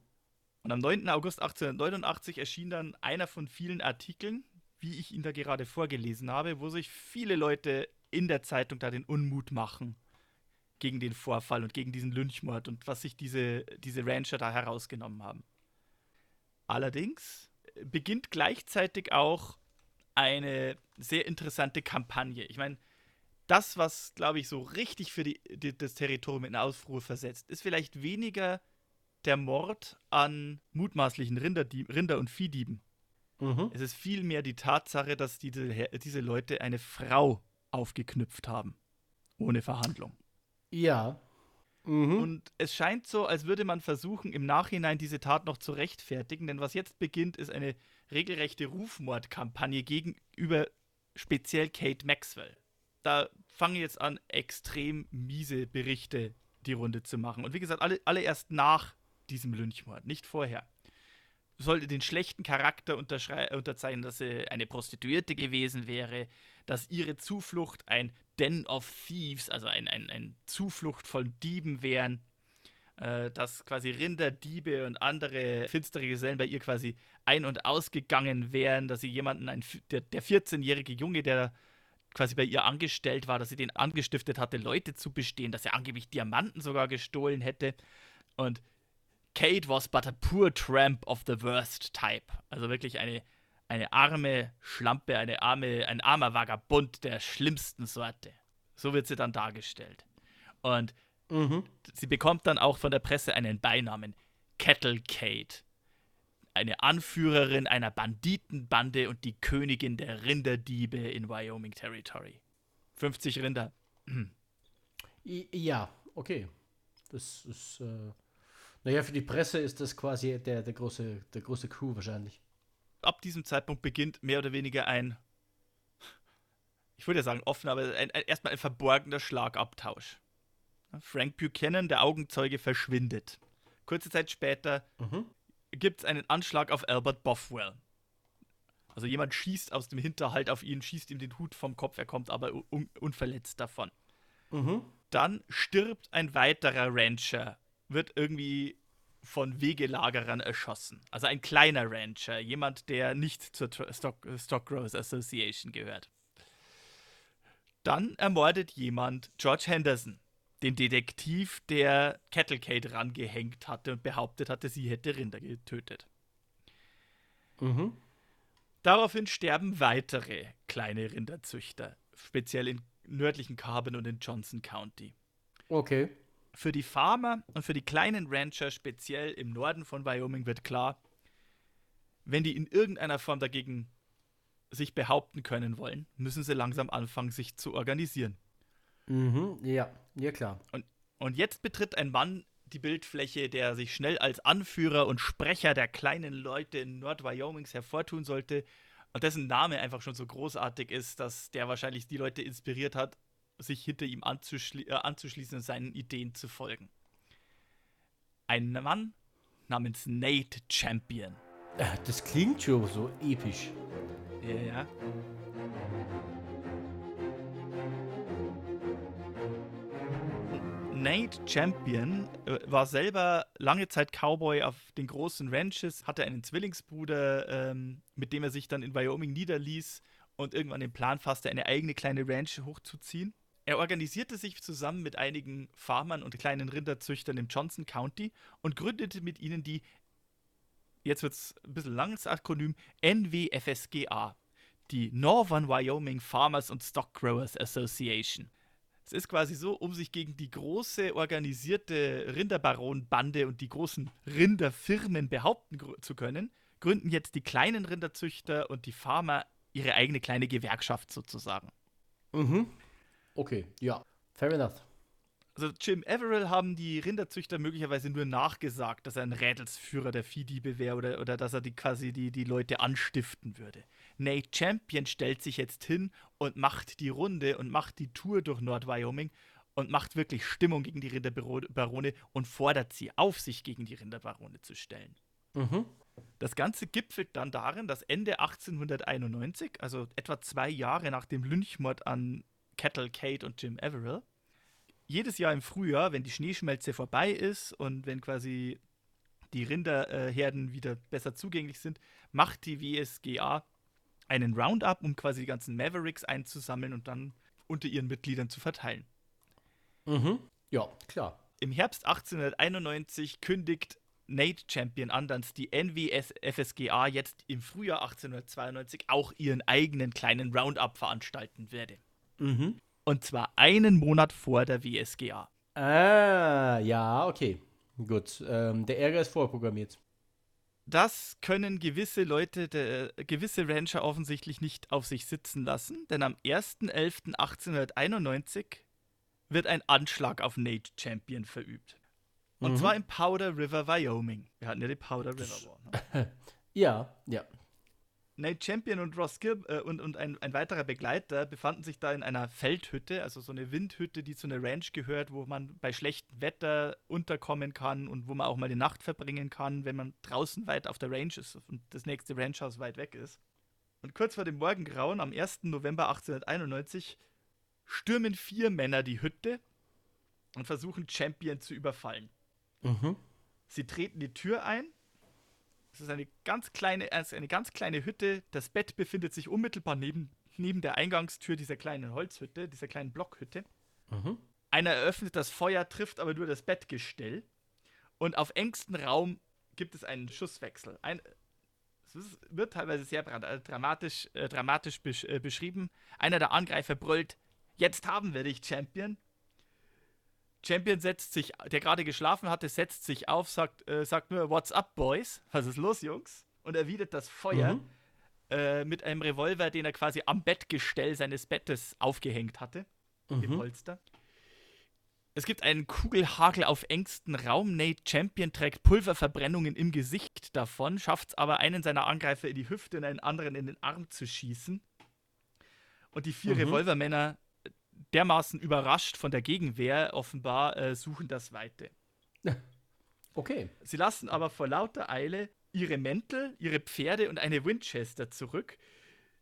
Und am 9. August 1889 erschien dann einer von vielen Artikeln, wie ich ihn da gerade vorgelesen habe, wo sich viele Leute in der Zeitung da den Unmut machen gegen den Vorfall und gegen diesen Lynchmord und was sich diese, diese Rancher da herausgenommen haben. Allerdings beginnt gleichzeitig auch eine sehr interessante Kampagne. Ich meine, das, was, glaube ich, so richtig für die, die, das Territorium in Aufruhr versetzt, ist vielleicht weniger der Mord an mutmaßlichen Rinderdieb, Rinder- und Viehdieben. Mhm. Es ist vielmehr die Tatsache, dass diese, diese Leute eine Frau aufgeknüpft haben. Ohne Verhandlung. Ja. Mhm. Und es scheint so, als würde man versuchen, im Nachhinein diese Tat noch zu rechtfertigen, denn was jetzt beginnt, ist eine regelrechte Rufmordkampagne gegenüber speziell Kate Maxwell. Da fangen jetzt an, extrem miese Berichte die Runde zu machen. Und wie gesagt, alle, alle erst nach diesem Lynchmord, nicht vorher. Sollte den schlechten Charakter unterzeichnen, dass sie eine Prostituierte gewesen wäre, dass ihre Zuflucht ein Den of Thieves, also ein, ein, ein Zuflucht von Dieben wären, äh, dass quasi Rinderdiebe und andere finstere Gesellen bei ihr quasi ein- und ausgegangen wären, dass sie jemanden, ein, der, der 14-jährige Junge, der quasi bei ihr angestellt war, dass sie den angestiftet hatte, Leute zu bestehen, dass er angeblich Diamanten sogar gestohlen hätte. Und Kate was but a poor tramp of the worst type. Also wirklich eine, eine arme Schlampe, eine arme, ein armer Vagabund der schlimmsten Sorte. So wird sie dann dargestellt. Und Mhm. sie bekommt dann auch von der Presse einen Beinamen. Kettle Kate. Eine Anführerin einer Banditenbande und die Königin der Rinderdiebe in Wyoming Territory. 50 Rinder. Ja, okay. Das ist, äh, naja, für die Presse ist das quasi der, der, große, der große Coup wahrscheinlich. Ab diesem Zeitpunkt beginnt mehr oder weniger ein, ich würde ja sagen offen, aber ein, ein, erstmal ein verborgener Schlagabtausch. Frank Buchanan, der Augenzeuge, verschwindet. Kurze Zeit später Mhm. gibt es einen Anschlag auf Albert Bothwell. Also jemand schießt aus dem Hinterhalt auf ihn, schießt ihm den Hut vom Kopf, er kommt aber un unverletzt davon. Mhm. Dann stirbt ein weiterer Rancher, wird irgendwie von Wegelagerern erschossen. Also ein kleiner Rancher, jemand, der nicht zur Stock, Growers Association gehört. Dann ermordet jemand George Henderson, den Detektiv, der Kettlecade rangehängt hatte und behauptet hatte, sie hätte Rinder getötet. Mhm. Daraufhin sterben weitere kleine Rinderzüchter, speziell in nördlichen Carbon und in Johnson County. Okay. Für die Farmer und für die kleinen Rancher, speziell im Norden von Wyoming, wird klar, wenn die in irgendeiner Form dagegen sich behaupten können wollen, müssen sie langsam anfangen, sich zu organisieren. Mhm. Ja, ja klar. Und jetzt betritt ein Mann die Bildfläche, der sich schnell als Anführer und Sprecher der kleinen Leute in Nord-Wyomings hervortun sollte und dessen Name einfach schon so großartig ist, dass der wahrscheinlich die Leute inspiriert hat, sich hinter ihm anzuschli äh, anzuschließen und seinen Ideen zu folgen. Ein Mann namens Nate Champion. Äh, Das klingt schon so episch. Ja, ja. Nate Champion äh, war selber lange Zeit Cowboy auf den großen Ranches, hatte einen Zwillingsbruder, ähm, mit dem er sich dann in Wyoming niederließ und irgendwann den Plan fasste, eine eigene kleine Ranch hochzuziehen. Er organisierte sich zusammen mit einigen Farmern und kleinen Rinderzüchtern im Johnson County und gründete mit ihnen die, jetzt wird es ein bisschen langes Akronym, NWFSGA, die Northern Wyoming Farmers and Stock Growers Association. Es ist quasi so, um sich gegen die große organisierte Rinderbaronbande und die großen Rinderfirmen behaupten zu können, gründen jetzt die kleinen Rinderzüchter und die Farmer ihre eigene kleine Gewerkschaft sozusagen. Mhm. Okay, ja. Fair enough. Also Jim Averill haben die Rinderzüchter möglicherweise nur nachgesagt, dass er ein Rädelsführer der Viehdiebe wäre oder, oder dass er die quasi die, die Leute anstiften würde. Nate Champion stellt sich jetzt hin und macht die Runde und macht die Tour durch Nord-Wyoming und macht wirklich Stimmung gegen die Rinderbarone und fordert sie auf, sich gegen die Rinderbarone zu stellen. Mhm. Das Ganze gipfelt dann darin, dass Ende 1891, also etwa zwei Jahre nach dem Lynchmord an Kettle Kate und Jim Averill, jedes Jahr im Frühjahr, wenn die Schneeschmelze vorbei ist und wenn quasi die Rinderherden wieder besser zugänglich sind, macht die WSGA einen Roundup, um quasi die ganzen Mavericks einzusammeln und dann unter ihren Mitgliedern zu verteilen. Mhm. Ja, klar. Im Herbst 1891 kündigt Nate Champion an, dass die NWS FSGA jetzt im Frühjahr 1892 auch ihren eigenen kleinen Roundup veranstalten werde. Mhm. Und zwar einen Monat vor der WSGA. Ah, ja, okay. Gut. Ähm, der Ärger ist vorprogrammiert. Das können gewisse Leute, der, gewisse Rancher offensichtlich nicht auf sich sitzen lassen, denn am 1.11.1891 wird ein Anschlag auf Nate Champion verübt. Und Mhm. zwar im Powder River, Wyoming. Wir hatten ja die Powder River [laughs] War. Ne? Ja, ja. Nate Champion und Ross Gibb äh, und, und ein, ein weiterer Begleiter befanden sich da in einer Feldhütte, also so eine Windhütte, die zu einer Ranch gehört, wo man bei schlechtem Wetter unterkommen kann und wo man auch mal die Nacht verbringen kann, wenn man draußen weit auf der Range ist und das nächste Ranchhaus weit weg ist. Und kurz vor dem Morgengrauen, am 1. November 1891, stürmen vier Männer die Hütte und versuchen Champion zu überfallen. Mhm. Sie treten die Tür ein. Es ist eine ganz kleine, also eine ganz kleine Hütte. Das Bett befindet sich unmittelbar neben, neben der Eingangstür dieser kleinen Holzhütte, dieser kleinen Blockhütte. Mhm. Einer eröffnet das Feuer, trifft aber nur das Bettgestell. Und auf engstem Raum gibt es einen Schusswechsel. Ein, es wird teilweise sehr äh, dramatisch, äh, dramatisch besch äh, beschrieben. Einer der Angreifer brüllt: Jetzt haben wir dich, Champion. Champion setzt sich, der gerade geschlafen hatte, setzt sich auf, sagt, äh, sagt nur: What's up, Boys? Was ist los, Jungs? Und erwidert das Feuer Mhm. äh, mit einem Revolver, den er quasi am Bettgestell seines Bettes aufgehängt hatte im Mhm. Polster. Es gibt einen Kugelhagel auf engstem Raum. Nate Champion trägt Pulververbrennungen im Gesicht davon, schafft es aber, einen seiner Angreifer in die Hüfte und einen anderen in den Arm zu schießen. Und die vier Mhm. Revolvermänner, dermaßen überrascht von der Gegenwehr, offenbar äh, suchen das Weite. [laughs] Okay. Sie lassen aber vor lauter Eile ihre Mäntel, ihre Pferde und eine Winchester zurück,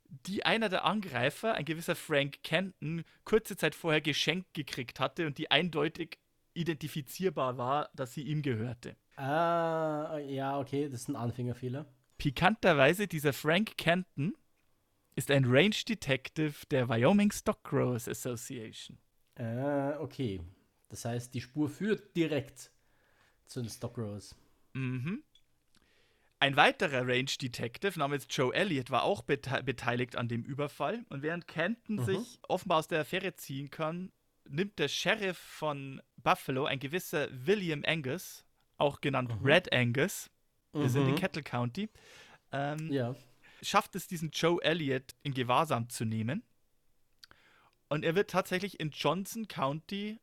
die einer der Angreifer, ein gewisser Frank Kenton, kurze Zeit vorher geschenkt gekriegt hatte und die eindeutig identifizierbar war, dass sie ihm gehörte. Ah, ja, okay, das ist ein Anfängerfehler. Pikanterweise, dieser Frank Kenton ist ein Range Detective der Wyoming Stock Growers Association. Ah, okay. Das heißt, die Spur führt direkt zu den Stock Growers. Mhm. Ein weiterer Range Detective namens Joe Elliott war auch bete beteiligt an dem Überfall. Und während Kenton Mhm. sich offenbar aus der Affäre ziehen kann, nimmt der Sheriff von Buffalo, ein gewisser William Angus, auch genannt Mhm. Red Angus, wir sind in Mhm. Kettle County, ähm, Ja. Schafft es, diesen Joe Elliott in Gewahrsam zu nehmen. Und er wird tatsächlich in Johnson County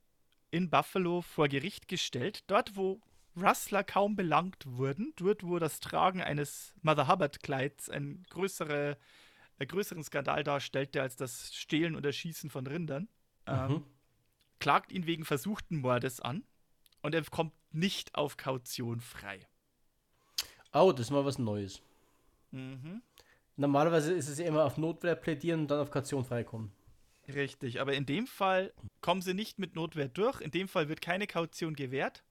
in Buffalo vor Gericht gestellt, dort wo Rustler kaum belangt wurden, dort wo das Tragen eines Mother Hubbard Kleids einen größere, größeren Skandal darstellte als das Stehlen oder Schießen von Rindern, ähm, Mhm. klagt ihn wegen versuchten Mordes an und er kommt nicht auf Kaution frei. Oh, das ist mal was Neues. Mhm. Normalerweise ist es ja immer auf Notwehr plädieren und dann auf Kaution freikommen. Richtig, aber in dem Fall kommen sie nicht mit Notwehr durch. In dem Fall wird keine Kaution gewährt.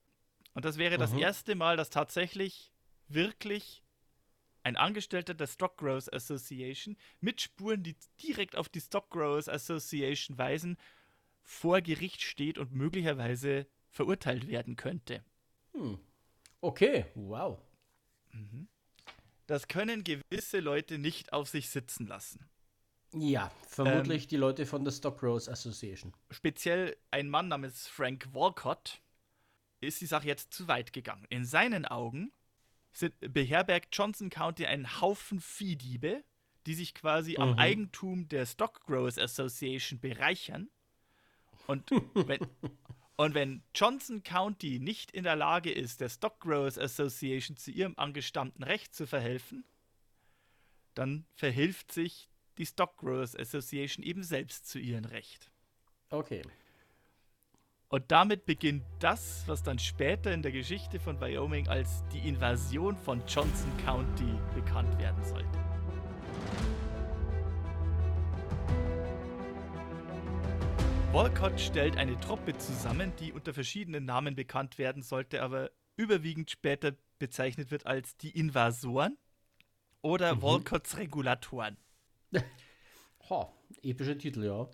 Und das wäre das Mhm. erste Mal, dass tatsächlich wirklich ein Angestellter der Stock Growers Association mit Spuren, die direkt auf die Stock Growers Association weisen, vor Gericht steht und möglicherweise verurteilt werden könnte. Hm. Okay, wow. Das können gewisse Leute nicht auf sich sitzen lassen. Ja, vermutlich die Leute von der Stock Growers Association. speziell ein Mann namens Frank Walcott, ist die Sache jetzt zu weit gegangen. In seinen Augen sind, beherbergt Johnson County einen Haufen Viehdiebe, die sich quasi am Mhm. Eigentum der Stock Growers Association bereichern. Und [laughs] wenn, und wenn Johnson County nicht in der Lage ist, der Stock Growers Association zu ihrem angestammten Recht zu verhelfen, dann verhilft sich die Stock Growers Association eben selbst zu ihrem Recht. Okay. Und damit beginnt das, was dann später in der Geschichte von Wyoming als die Invasion von Johnson County bekannt werden sollte. Walcott stellt eine Truppe zusammen, die unter verschiedenen Namen bekannt werden sollte, aber überwiegend später bezeichnet wird als die Invasoren oder Mhm. Walcotts Regulatoren. [laughs] Ha, epischer Titel, ja.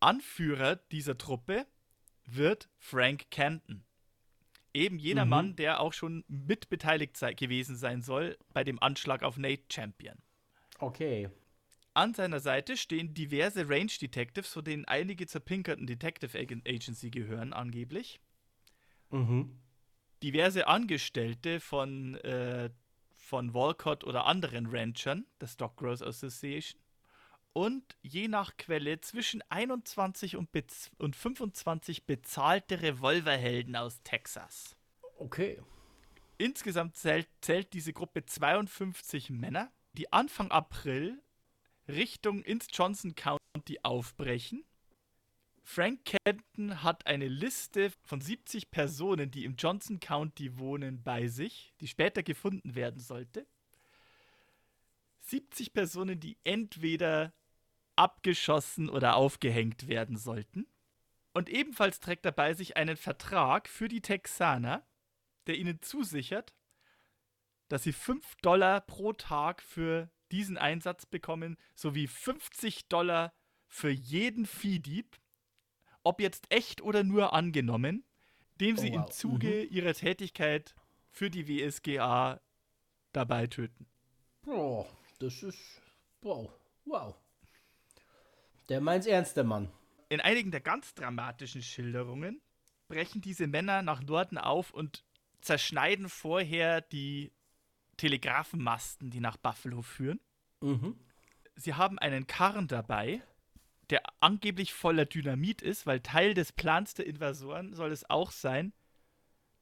Anführer dieser Truppe wird Frank Canton. Eben jener Mhm. Mann, der auch schon mitbeteiligt sei, gewesen sein soll bei dem Anschlag auf Nate Champion. Okay. An seiner Seite stehen diverse Range Detectives, von denen einige zur pinkerten Detective Ag- Agency gehören, angeblich. Mhm. Diverse Angestellte von, äh, von Walcott oder anderen Ranchern der Stock Growers Association. Und je nach Quelle zwischen 21 und, und 25 bezahlte Revolverhelden aus Texas. Okay. Insgesamt zählt, zählt diese Gruppe 52 Männer, die Anfang April Richtung ins Johnson County aufbrechen. Frank Kenton hat eine Liste von 70 Personen, die im Johnson County wohnen, bei sich, die später gefunden werden sollte. 70 Personen, die entweder abgeschossen oder aufgehängt werden sollten. Und ebenfalls trägt er bei sich einen Vertrag für die Texaner, der ihnen zusichert, dass sie 5 Dollar pro Tag für diesen Einsatz bekommen, sowie 50 Dollar für jeden Viehdieb, ob jetzt echt oder nur angenommen, dem sie Oh, im wow. Zuge ihrer Tätigkeit für die WSGA dabei töten. Oh, das ist. Wow. Wow. Der meint's ernst, der Mann. In einigen der ganz dramatischen Schilderungen brechen diese Männer nach Norden auf und zerschneiden vorher die Telegrafenmasten, die nach Buffalo führen. Mhm. Sie haben einen Karren dabei, der angeblich voller Dynamit ist, weil Teil des Plans der Invasoren soll es auch sein,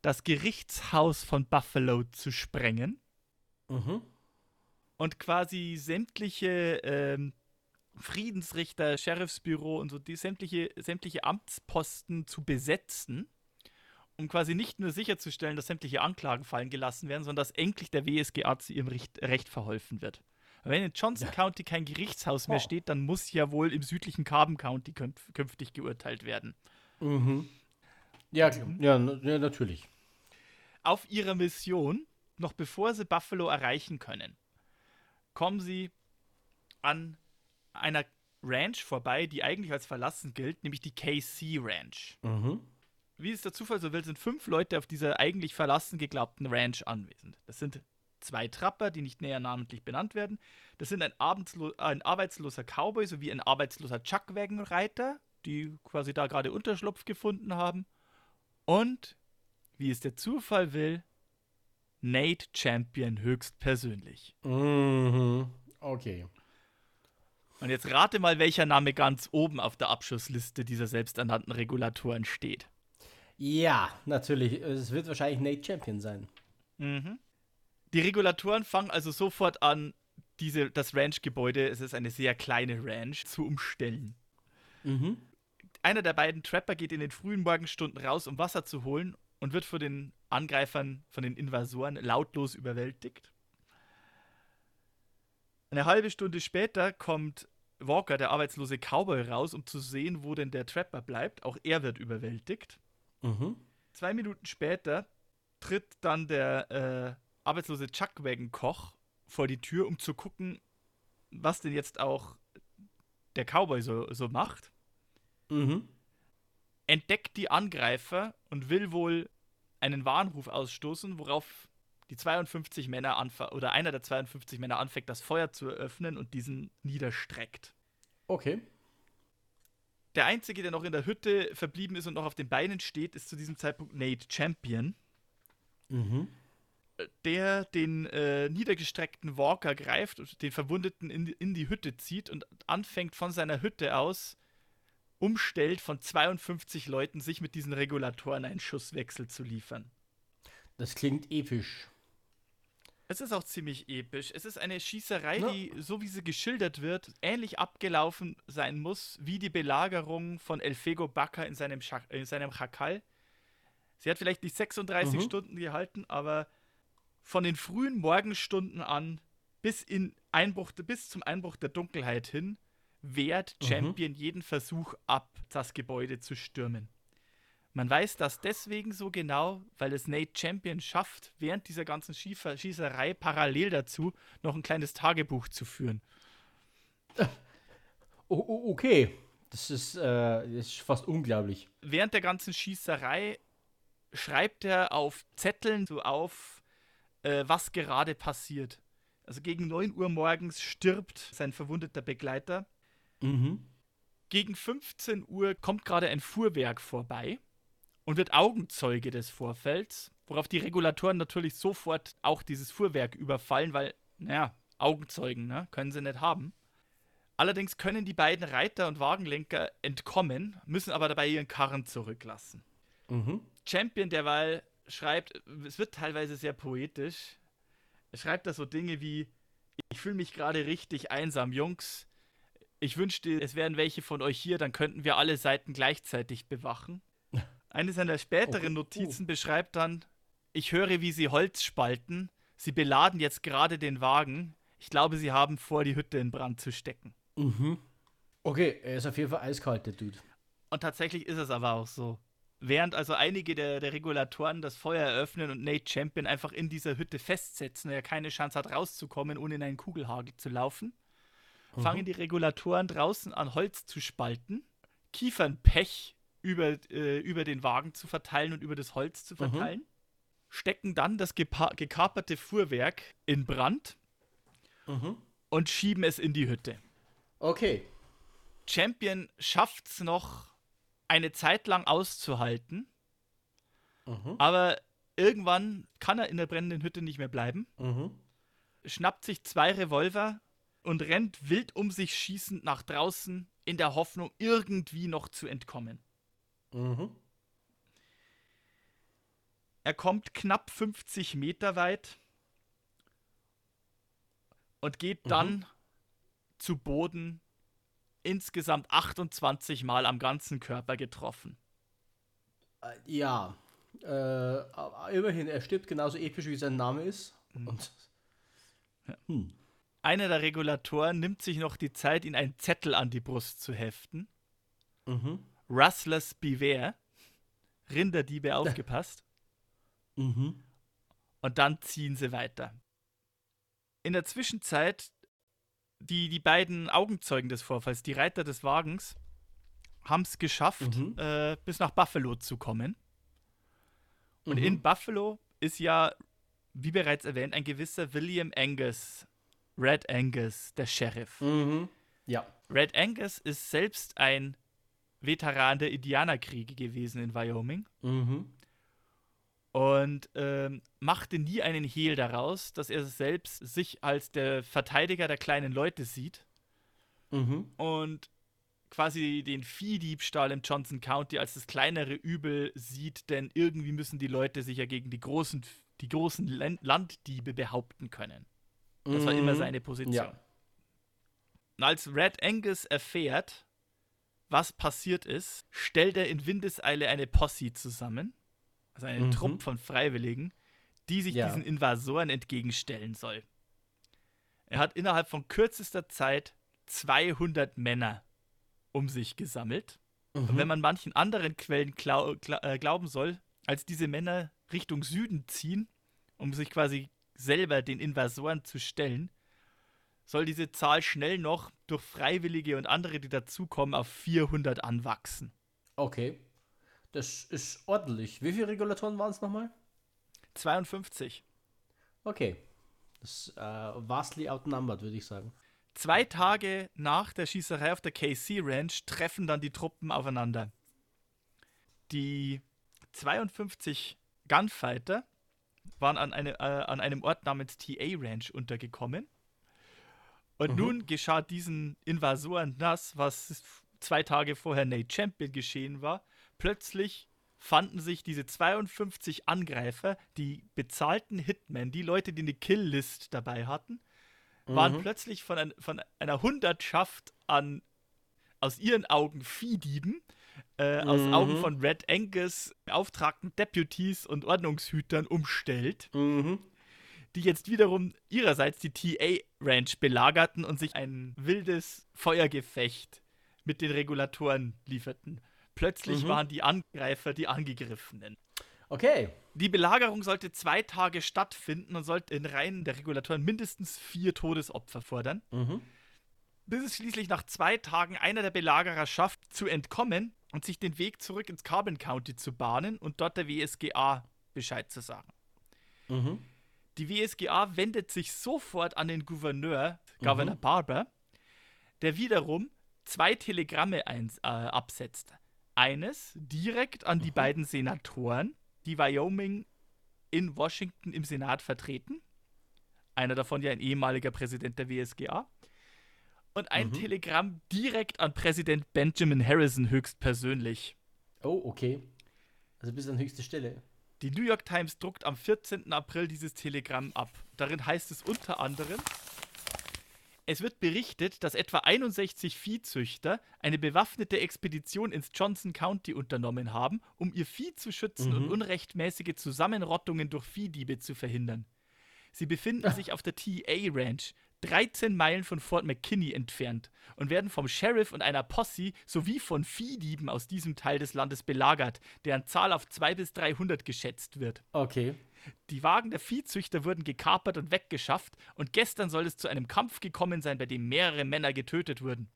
das Gerichtshaus von Buffalo zu sprengen Mhm. und quasi sämtliche ähm, Friedensrichter, Sheriffsbüro und so die sämtliche, sämtliche Amtsposten zu besetzen, um quasi nicht nur sicherzustellen, dass sämtliche Anklagen fallen gelassen werden, sondern dass endlich der WSGA zu ihrem Recht, Recht verholfen wird. Wenn in Johnson County kein Gerichtshaus mehr Oh. steht, dann muss ja wohl im südlichen Carbon County künf künftig geurteilt werden. Mhm. Ja, klar. ja, ja, natürlich. Auf ihrer Mission, noch bevor sie Buffalo erreichen können, kommen sie an einer Ranch vorbei, die eigentlich als verlassen gilt, nämlich die KC Ranch. Mhm. Wie es der Zufall so will, sind fünf Leute auf dieser eigentlich verlassen geglaubten Ranch anwesend. Das sind zwei Trapper, die nicht näher namentlich benannt werden. Das sind ein, ein arbeitsloser Cowboy sowie ein arbeitsloser Chuckwagon-Reiter, die quasi da gerade Unterschlupf gefunden haben. Und, wie es der Zufall will, Nate Champion höchstpersönlich. Mhm. Okay. Und jetzt rate mal, welcher Name ganz oben auf der Abschussliste dieser selbsternannten Regulatoren steht. Ja, natürlich. Es wird wahrscheinlich Nate Champion sein. Mhm. Die Regulatoren fangen also sofort an, diese, das Ranch-Gebäude, es ist eine sehr kleine Ranch, zu umstellen. Mhm. Einer der beiden Trapper geht in den frühen Morgenstunden raus, um Wasser zu holen und wird von den Angreifern, von den Invasoren lautlos überwältigt. Eine halbe Stunde später kommt Walker, der arbeitslose Cowboy, raus, um zu sehen, wo denn der Trapper bleibt. Auch er wird überwältigt. Mhm. Zwei Minuten später tritt dann der äh, arbeitslose Chuckwagon-Koch vor die Tür, um zu gucken, was denn jetzt auch der Cowboy so, so macht. Mhm. Entdeckt die Angreifer und will wohl einen Warnruf ausstoßen, worauf die 52 Männer anfangen, oder einer der 52 Männer anfängt, das Feuer zu eröffnen und diesen niederstreckt. Okay. Der Einzige, der noch in der Hütte verblieben ist und noch auf den Beinen steht, ist zu diesem Zeitpunkt Nate Champion. Mhm. der den äh, niedergestreckten Walker greift und den Verwundeten in, die- in die Hütte zieht und anfängt von seiner Hütte aus, umstellt von 52 Leuten, sich mit diesen Regulatoren einen Schusswechsel zu liefern. Das klingt episch. Es ist auch ziemlich episch. Es ist eine Schießerei, Ja. die, so wie sie geschildert wird, ähnlich abgelaufen sein muss wie die Belagerung von El Fego Baca in seinem, Schak in seinem Chakal. Sie hat vielleicht nicht 36 Mhm. Stunden gehalten, aber von den frühen Morgenstunden an bis, in Einbruch, bis zum Einbruch der Dunkelheit hin wehrt Mhm. Champion jeden Versuch ab, das Gebäude zu stürmen. Man weiß das deswegen so genau, weil es Nate Champion schafft, während dieser ganzen Schiefer Schießerei parallel dazu noch ein kleines Tagebuch zu führen. O o- okay. Das ist, äh, ist fast unglaublich. Während der ganzen Schießerei schreibt er auf Zetteln so auf, äh, was gerade passiert. Also gegen 9 Uhr morgens stirbt sein verwundeter Begleiter. Mhm. Gegen 15 Uhr kommt gerade ein Fuhrwerk vorbei und wird Augenzeuge des Vorfelds, worauf die Regulatoren natürlich sofort auch dieses Fuhrwerk überfallen, weil, naja, Augenzeugen, ne, können sie nicht haben. Allerdings können die beiden Reiter und Wagenlenker entkommen, müssen aber dabei ihren Karren zurücklassen. Mhm. Champion derweil schreibt, es wird teilweise sehr poetisch. Er schreibt da so Dinge wie: Ich fühle mich gerade richtig einsam, Jungs. Ich wünschte, es wären welche von euch hier, dann könnten wir alle Seiten gleichzeitig bewachen. Eine seiner späteren Okay. Notizen beschreibt dann: Ich höre, wie sie Holz spalten. Sie beladen jetzt gerade den Wagen. Ich glaube, sie haben vor, die Hütte in Brand zu stecken. Mhm. Okay, er ist auf jeden Fall eiskalt, der Dude. Und tatsächlich ist es aber auch so. Während also einige der, der Regulatoren das Feuer eröffnen und Nate Champion einfach in dieser Hütte festsetzen und er keine Chance hat rauszukommen, ohne in einen Kugelhagel zu laufen, fangen die Regulatoren draußen an Holz zu spalten, Kiefernpech über, äh, über den Wagen zu verteilen und über das Holz zu verteilen, stecken dann das gekaperte Fuhrwerk in Brand Mhm. und schieben es in die Hütte. Okay. Champion schafft es noch eine Zeit lang auszuhalten, Mhm. aber irgendwann kann er in der brennenden Hütte nicht mehr bleiben, Mhm. schnappt sich zwei Revolver und rennt wild um sich schießend nach draußen in der Hoffnung, irgendwie noch zu entkommen. Mhm. Er kommt knapp 50 Meter weit und geht dann zu Boden, insgesamt 28 Mal am ganzen Körper getroffen. Äh, Ja. Äh, immerhin, er stirbt genauso episch, wie sein Name ist. Und. Hm. Einer der Regulatoren nimmt sich noch die Zeit, ihn einen Zettel an die Brust zu heften. Mhm. Rustlers Beware. Rinderdiebe [laughs] aufgepasst. Mhm. Und dann ziehen sie weiter. In der Zwischenzeit, die, die beiden Augenzeugen des Vorfalls, die Reiter des Wagens, haben es geschafft, Mhm. äh, bis nach Buffalo zu kommen. Und Mhm. in Buffalo ist ja, wie bereits erwähnt, ein gewisser William Angus, Red Angus, der Sheriff. Mhm. Ja. Red Angus ist selbst ein Veteran der Indianerkriege gewesen in Wyoming Mhm. und ähm, machte nie einen Hehl daraus, dass er selbst sich als der Verteidiger der kleinen Leute sieht Mhm. und quasi den Viehdiebstahl im Johnson County als das kleinere Übel sieht, denn irgendwie müssen die Leute sich ja gegen die großen, die großen Lan- Landdiebe behaupten können. Das war immer Mhm. seine Position. Ja. Und als Red Angus erfährt, was passiert ist, stellt er in Windeseile eine Posse zusammen, also einen Mhm. Trupp von Freiwilligen, die sich Ja. diesen Invasoren entgegenstellen soll. Er hat innerhalb von kürzester Zeit 200 Männer um sich gesammelt. Und Mhm. wenn man manchen anderen Quellen glau gla äh, glauben soll, als diese Männer Richtung Süden ziehen, um sich quasi selber den Invasoren zu stellen, soll diese Zahl schnell noch durch Freiwillige und andere, die dazukommen, auf 400 anwachsen. Okay. Das ist ordentlich. Wie viele Regulatoren waren es nochmal? 52. Okay. Das ist äh, vastly outnumbered, würde ich sagen. Zwei Tage nach der Schießerei auf der KC Ranch treffen dann die Truppen aufeinander. Die 52 Gunfighter waren an, eine, äh, an einem Ort namens TA Ranch untergekommen. Und Mhm. nun geschah diesen Invasoren das, was zwei Tage vorher Nate Champion geschehen war. Plötzlich fanden sich diese 52 Angreifer, die bezahlten Hitmen, die Leute, die eine Kill-List dabei hatten, waren Mhm. plötzlich von, ein, von einer Hundertschaft an aus ihren Augen Viehdieben, äh, aus Mhm. Augen von Red Angus beauftragten Deputies und Ordnungshütern umstellt, Mhm. die jetzt wiederum ihrerseits die TA Ranch belagerten und sich ein wildes Feuergefecht mit den Regulatoren lieferten. Plötzlich Mhm. waren die Angreifer die Angegriffenen. Okay. Die Belagerung sollte zwei Tage stattfinden und sollte in Reihen der Regulatoren mindestens vier Todesopfer fordern. Mhm. bis es schließlich nach zwei Tagen einer der Belagerer schafft, zu entkommen und sich den Weg zurück ins Carbon County zu bahnen und dort der WSGA Bescheid zu sagen. Mhm. Die WSGA wendet sich sofort an den Gouverneur, Governor Barber, der wiederum zwei Telegramme eins, äh, absetzt. Eines direkt an die beiden Senatoren, die Wyoming in Washington im Senat vertreten. Einer davon ja ein ehemaliger Präsident der WSGA. Und ein Mhm. Telegramm direkt an Präsident Benjamin Harrison höchstpersönlich. Oh, okay. Also bis an höchste Stelle. Die New York Times druckt am 14. April dieses Telegramm ab. Darin heißt es unter anderem, es wird berichtet, dass etwa 61 Viehzüchter eine bewaffnete Expedition ins Johnson County unternommen haben, um ihr Vieh zu schützen Mhm. und unrechtmäßige Zusammenrottungen durch Viehdiebe zu verhindern. Sie befinden [laughs] sich auf der TA Ranch, 13 Meilen von Fort McKinney entfernt und werden vom Sheriff und einer Posse sowie von Viehdieben aus diesem Teil des Landes belagert, deren Zahl auf 200 bis 300 geschätzt wird. Okay. Die Wagen der Viehzüchter wurden gekapert und weggeschafft und gestern soll es zu einem Kampf gekommen sein, bei dem mehrere Männer getötet wurden.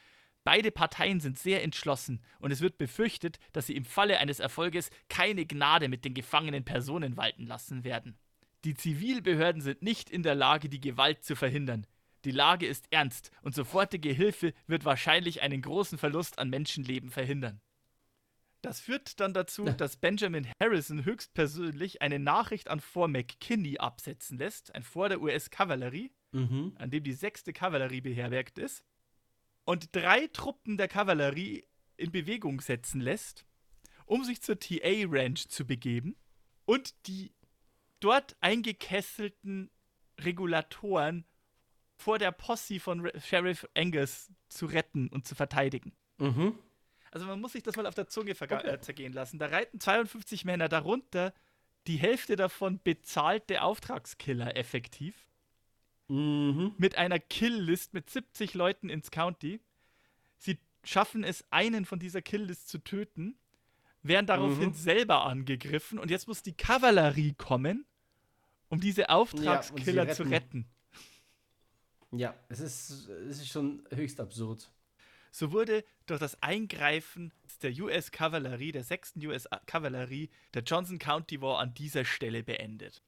Beide Parteien sind sehr entschlossen und es wird befürchtet, dass sie im Falle eines Erfolges keine Gnade mit den gefangenen Personen walten lassen werden. Die Zivilbehörden sind nicht in der Lage, die Gewalt zu verhindern. Die Lage ist ernst und sofortige Hilfe wird wahrscheinlich einen großen Verlust an Menschenleben verhindern. Das führt dann dazu, dass Benjamin Harrison höchstpersönlich eine Nachricht an Fort McKinney absetzen lässt, ein Fort der US-Kavallerie, Mhm. an dem die 6. Kavallerie beherbergt ist, und drei Truppen der Kavallerie in Bewegung setzen lässt, um sich zur TA Ranch zu begeben und die dort eingekesselten Regulatoren vor der Posse von Re- Sheriff Angus zu retten und zu verteidigen. Mhm. Also man muss sich das mal auf der Zunge verga- äh, zergehen lassen. Da reiten 52 Männer, darunter die Hälfte davon bezahlte Auftragskiller effektiv, Mhm. mit einer Kill-List mit 70 Leuten ins County. Sie schaffen es, einen von dieser Kill-List zu töten, werden daraufhin Mhm. selber angegriffen und jetzt muss die Kavallerie kommen, um diese Auftragskiller zu retten. Ja, es ist, es ist schon höchst absurd. So wurde durch das Eingreifen der US-Kavallerie, der 6. US-Kavallerie, der Johnson County War an dieser Stelle beendet.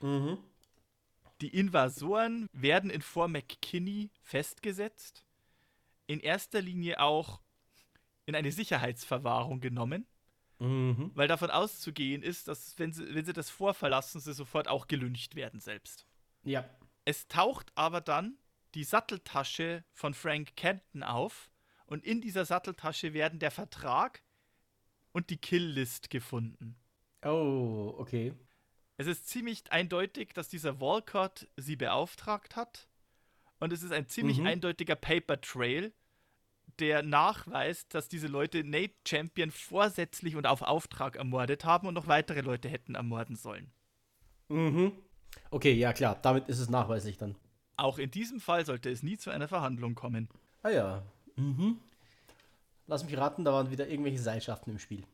Mhm. Die Invasoren werden in Fort McKinney festgesetzt, in erster Linie auch in eine Sicherheitsverwahrung genommen, Mhm. weil davon auszugehen ist, dass wenn sie, wenn sie das Fort verlassen, sie sofort auch gelyncht werden selbst. Ja. Es taucht aber dann die Satteltasche von Frank Kenton auf und in dieser Satteltasche werden der Vertrag und die Kill-List gefunden. Oh, okay. Es ist ziemlich eindeutig, dass dieser Walcott sie beauftragt hat und es ist ein ziemlich Mhm. eindeutiger Paper Trail, der nachweist, dass diese Leute Nate Champion vorsätzlich und auf Auftrag ermordet haben und noch weitere Leute hätten ermorden sollen. Mhm. Okay, ja klar, damit ist es nachweislich dann. Auch in diesem Fall sollte es nie zu einer Verhandlung kommen. Ah ja. Mhm. Lass mich raten, da waren wieder irgendwelche Seilschaften im Spiel.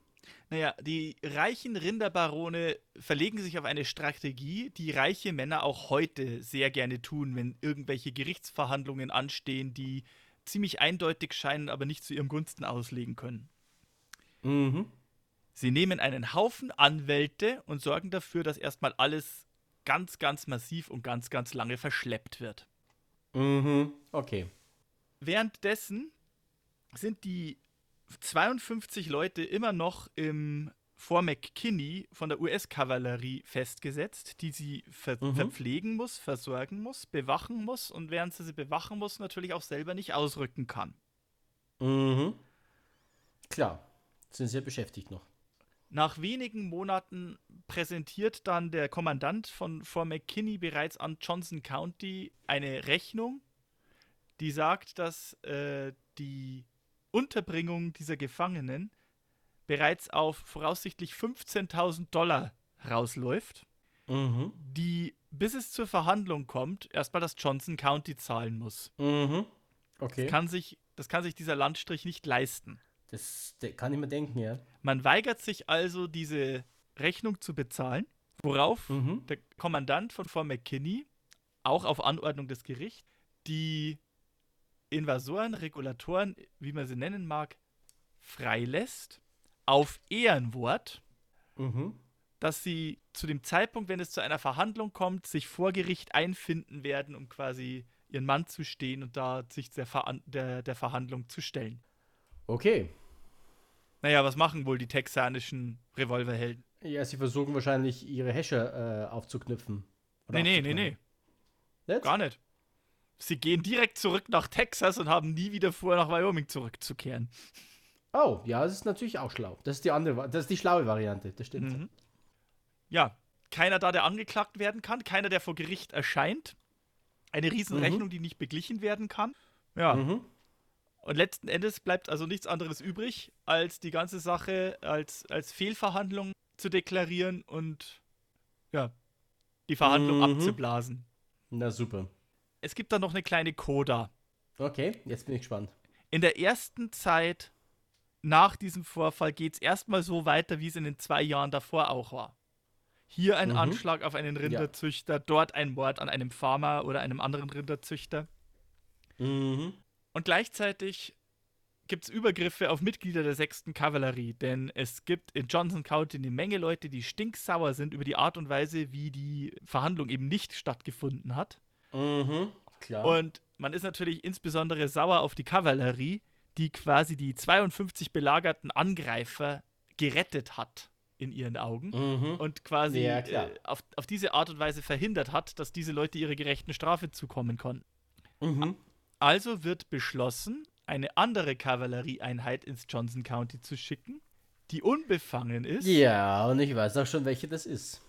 Naja, die reichen Rinderbarone verlegen sich auf eine Strategie, die reiche Männer auch heute sehr gerne tun, wenn irgendwelche Gerichtsverhandlungen anstehen, die ziemlich eindeutig scheinen, aber nicht zu ihrem Gunsten auslegen können. Mhm. Sie nehmen einen Haufen Anwälte und sorgen dafür, dass erstmal alles ganz, ganz massiv und ganz, ganz lange verschleppt wird. Mhm. Okay. Währenddessen sind die 52 Leute immer noch im Fort McKinney von der US-Kavallerie festgesetzt, die sie ver Mhm. verpflegen muss, versorgen muss, bewachen muss und während sie sie bewachen muss, natürlich auch selber nicht ausrücken kann. Mhm. Klar. Sind sehr beschäftigt noch. Nach wenigen Monaten präsentiert dann der Kommandant von Fort McKinney bereits an Johnson County eine Rechnung, die sagt, dass äh, die Unterbringung dieser Gefangenen bereits auf voraussichtlich 15.000 Dollar rausläuft, Mhm. die, bis es zur Verhandlung kommt, erstmal das Johnson County zahlen muss. Mhm. Okay. Kann sich, das kann sich dieser Landstrich nicht leisten. Das de- kann ich mir denken, ja. Man weigert sich also, diese Rechnung zu bezahlen, worauf Mhm. der Kommandant von Fort McKinney, auch auf Anordnung des Gerichts, die Invasoren, Regulatoren, wie man sie nennen mag, freilässt auf Ehrenwort, Mhm. dass sie zu dem Zeitpunkt, wenn es zu einer Verhandlung kommt, sich vor Gericht einfinden werden, um quasi ihren Mann zu stehen und da sich der, Veran der, der Verhandlung zu stellen. Okay. Naja, was machen wohl die texanischen Revolverhelden? Ja, sie versuchen wahrscheinlich ihre Häscher äh, aufzuknüpfen. Oder Nee, nee, nee, nee, Nicht? gar nicht. Sie gehen direkt zurück nach Texas und haben nie wieder vor, nach Wyoming zurückzukehren. Oh, ja, das ist natürlich auch schlau. Das ist die andere, das ist die schlaue Variante, das stimmt. Mhm. Ja, keiner da, der angeklagt werden kann, keiner, der vor Gericht erscheint. Eine Riesenrechnung, die nicht beglichen werden kann. Ja, Mhm. Und letzten Endes bleibt also nichts anderes übrig, als die ganze Sache als, als Fehlverhandlung zu deklarieren und ja, die Verhandlung Mhm. abzublasen. Na super. Es gibt dann noch eine kleine Coda. Okay, jetzt bin ich gespannt. In der ersten Zeit nach diesem Vorfall geht es erstmal so weiter, wie es in den zwei Jahren davor auch war. Hier ein Mhm. Anschlag auf einen Rinderzüchter, dort ein Mord an einem Farmer oder einem anderen Rinderzüchter. Mhm. Und gleichzeitig gibt es Übergriffe auf Mitglieder der 6. Kavallerie, denn es gibt in Johnson County eine Menge Leute, die stinksauer sind über die Art und Weise, wie die Verhandlung eben nicht stattgefunden hat. Mhm. Klar. Und man ist natürlich insbesondere sauer auf die Kavallerie, die quasi die 52 belagerten Angreifer gerettet hat in ihren Augen mhm. und quasi Ja, äh, auf, auf diese Art und Weise verhindert hat, dass diese Leute ihre gerechten Strafe zukommen konnten. Mhm. Also wird beschlossen, eine andere Kavallerieeinheit ins Johnson County zu schicken, die unbefangen ist. Ja, und ich weiß auch schon, welche das ist.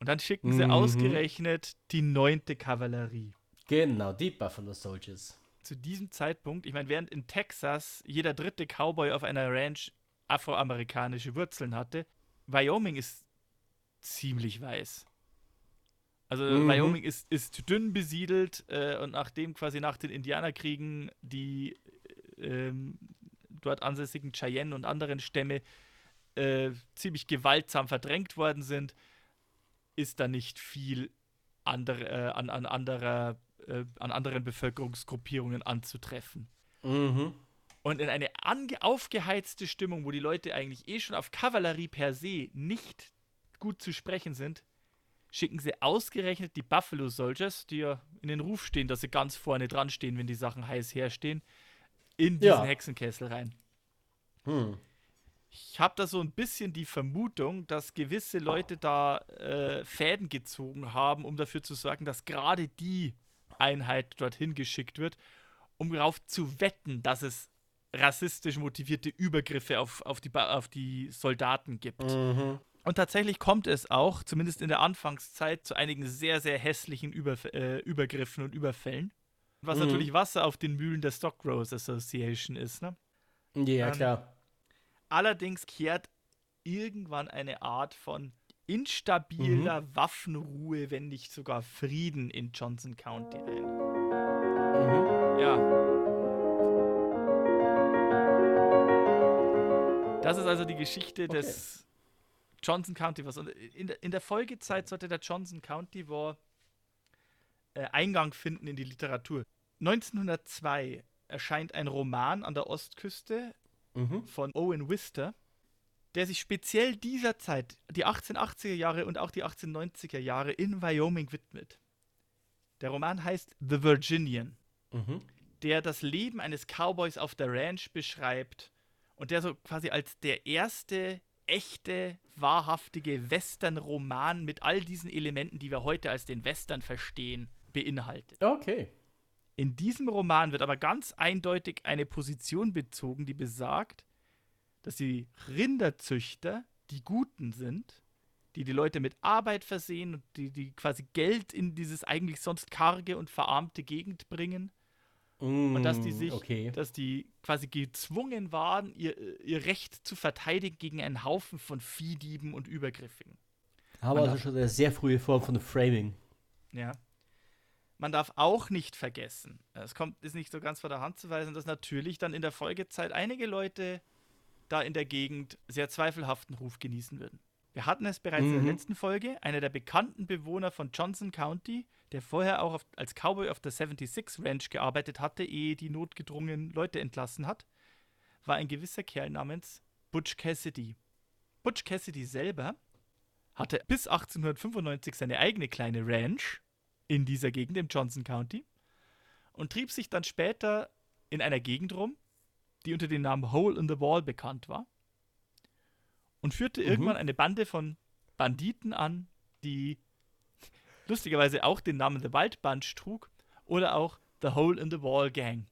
Und dann schicken sie Mhm. ausgerechnet die neunte Kavallerie. Genau, die Buffalo Soldiers. zu diesem Zeitpunkt, ich meine, während in Texas jeder dritte Cowboy auf einer Ranch afroamerikanische Wurzeln hatte, Wyoming ist ziemlich weiß. Also Mhm. Wyoming ist, ist dünn besiedelt äh, und nachdem quasi nach den Indianerkriegen die ähm, dort ansässigen Cheyenne und anderen Stämme äh, ziemlich gewaltsam verdrängt worden sind, ist da nicht viel andere, äh, an, an, anderer, äh, an anderen Bevölkerungsgruppierungen anzutreffen. Mhm. Und in eine aufgeheizte Stimmung, wo die Leute eigentlich eh schon auf Kavallerie per se nicht gut zu sprechen sind, schicken sie ausgerechnet die Buffalo Soldiers, die ja in den Ruf stehen, dass sie ganz vorne dran stehen, wenn die Sachen heiß herstehen, in diesen Ja. Hexenkessel rein. Hm. Ich habe da so ein bisschen die Vermutung, dass gewisse Leute da äh, Fäden gezogen haben, um dafür zu sorgen, dass gerade die Einheit dorthin geschickt wird, um darauf zu wetten, dass es rassistisch motivierte Übergriffe auf, auf, die, auf die Soldaten gibt. Mhm. Und tatsächlich kommt es auch, zumindest in der Anfangszeit, zu einigen sehr, sehr hässlichen Überf äh, Übergriffen und Überfällen. Was Mhm. natürlich Wasser auf den Mühlen der Stock Growers Association ist. Ne? Ja, Ähm, klar. Allerdings kehrt irgendwann eine Art von instabiler Waffenruhe, wenn nicht sogar Frieden in Johnson County ein. Mhm. Ja. Das ist also die Geschichte Okay. des Johnson County. Was und in, der, in der Folgezeit sollte der Johnson County War äh, Eingang finden in die Literatur. 1902 erscheint ein Roman an der Ostküste Mhm. von Owen Wister, der sich speziell dieser Zeit, die 1880er Jahre und auch die 1890er Jahre in Wyoming widmet. Der Roman heißt The Virginian, Mhm. der das Leben eines Cowboys auf der Ranch beschreibt und der so quasi als der erste echte, wahrhaftige Western-Roman mit all diesen Elementen, die wir heute als den Western verstehen, beinhaltet. Okay. In diesem Roman wird aber ganz eindeutig eine Position bezogen, die besagt, dass die Rinderzüchter die Guten sind, die die Leute mit Arbeit versehen und die, die quasi Geld in dieses eigentlich sonst karge und verarmte Gegend bringen und dass die Mm, sich, Okay. dass die quasi gezwungen waren, ihr, ihr Recht zu verteidigen gegen einen Haufen von Viehdieben und Übergriffigen. Aber man also schon eine sehr frühe Form von Framing. Ja. Man darf auch nicht vergessen, es kommt, ist nicht so ganz vor der Hand zu weisen, dass natürlich dann in der Folgezeit einige Leute da in der Gegend sehr zweifelhaften Ruf genießen würden. Wir hatten es bereits in Mhm. der letzten Folge, einer der bekannten Bewohner von Johnson County, der vorher auch auf, als Cowboy auf der 76 Ranch gearbeitet hatte, ehe die notgedrungen Leute entlassen hat, war ein gewisser Kerl namens Butch Cassidy. Butch Cassidy selber hatte bis 1895 seine eigene kleine Ranch in dieser Gegend im Johnson County und trieb sich dann später in einer Gegend rum, die unter dem Namen Hole in the Wall bekannt war und führte Mhm. irgendwann eine Bande von Banditen an, die [laughs] lustigerweise auch den Namen The Wild Bunch trug oder auch The Hole in the Wall Gang,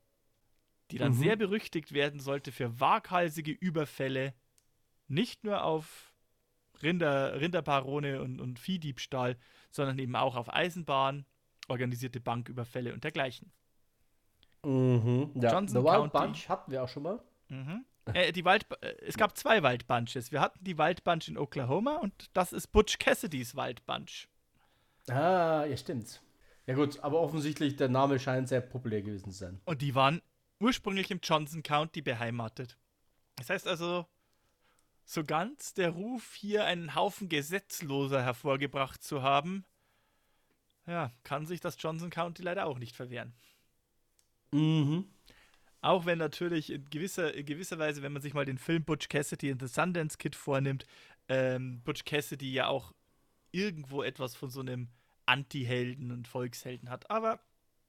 die dann Mhm. sehr berüchtigt werden sollte für waghalsige Überfälle, nicht nur auf Rinder, Rinderbarone und, und Viehdiebstahl, sondern eben auch auf Eisenbahn, organisierte Banküberfälle und dergleichen. Mhm. Ja, Johnson The Wild County. Bunch hatten wir auch schon mal. Mhm. Äh, die Wald, äh, es gab zwei Waldbunches. Wir hatten die Waldbunch in Oklahoma und das ist Butch Cassidys Waldbunch. Ah, ja, stimmt. Ja gut, aber offensichtlich der Name scheint sehr populär gewesen zu sein. Und die waren ursprünglich im Johnson County beheimatet. Das heißt also, so ganz der Ruf, hier einen Haufen Gesetzloser hervorgebracht zu haben, ja, kann sich das Johnson County leider auch nicht verwehren. Mhm. Auch wenn natürlich in gewisser, in gewisser Weise, wenn man sich mal den Film Butch Cassidy and the Sundance Kid vornimmt, ähm, Butch Cassidy ja auch irgendwo etwas von so einem Anti-Helden und Volkshelden hat. Aber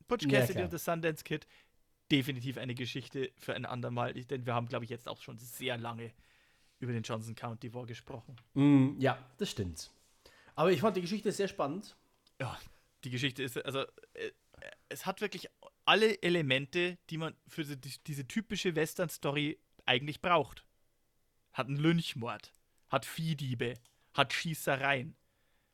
Butch Ja, Cassidy klar. and the Sundance Kid, definitiv eine Geschichte für ein andermal. Denn wir haben, glaube ich, jetzt auch schon sehr lange über den Johnson County War gesprochen. Mm, ja, das stimmt. Aber ich fand die Geschichte sehr spannend. Ja, die Geschichte ist, also, äh, es hat wirklich alle Elemente, die man für die, diese typische Western-Story eigentlich braucht. Hat einen Lynchmord, hat Viehdiebe, hat Schießereien,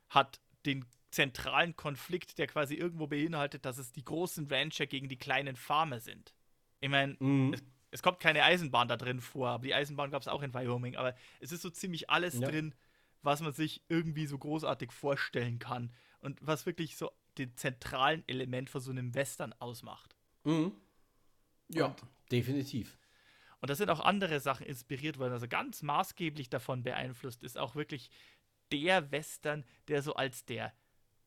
hat den zentralen Konflikt, der quasi irgendwo beinhaltet, dass es die großen Rancher gegen die kleinen Farmer sind. Ich meine, Mhm. es, es kommt keine Eisenbahn da drin vor, aber die Eisenbahn gab es auch in Wyoming. Aber es ist so ziemlich alles Ja. drin, was man sich irgendwie so großartig vorstellen kann und was wirklich so den zentralen Element von so einem Western ausmacht. Mhm. Ja, Und- definitiv. Und da sind auch andere Sachen inspiriert worden. Also ganz maßgeblich davon beeinflusst ist auch wirklich der Western, der so als der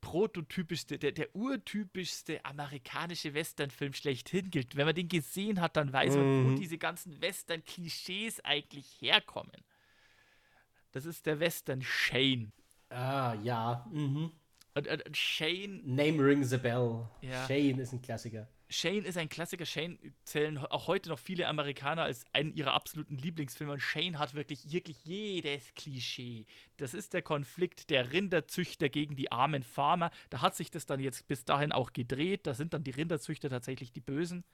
prototypischste, der, der urtypischste amerikanische Westernfilm schlechthin gilt. Wenn man den gesehen hat, dann weiß man, wo Mhm. diese ganzen Western-Klischees eigentlich herkommen. Das ist der Western Shane. Ah, ja. Mhm. Und, und, und Shane Name rings a bell. Ja. Shane ist ein Klassiker. Shane ist ein Klassiker. Shane zählen auch heute noch viele Amerikaner als einen ihrer absoluten Lieblingsfilme. Und Shane hat wirklich, wirklich jedes Klischee. Das ist der Konflikt der Rinderzüchter gegen die armen Farmer. Da hat sich das dann jetzt bis dahin auch gedreht. Da sind dann die Rinderzüchter tatsächlich die Bösen.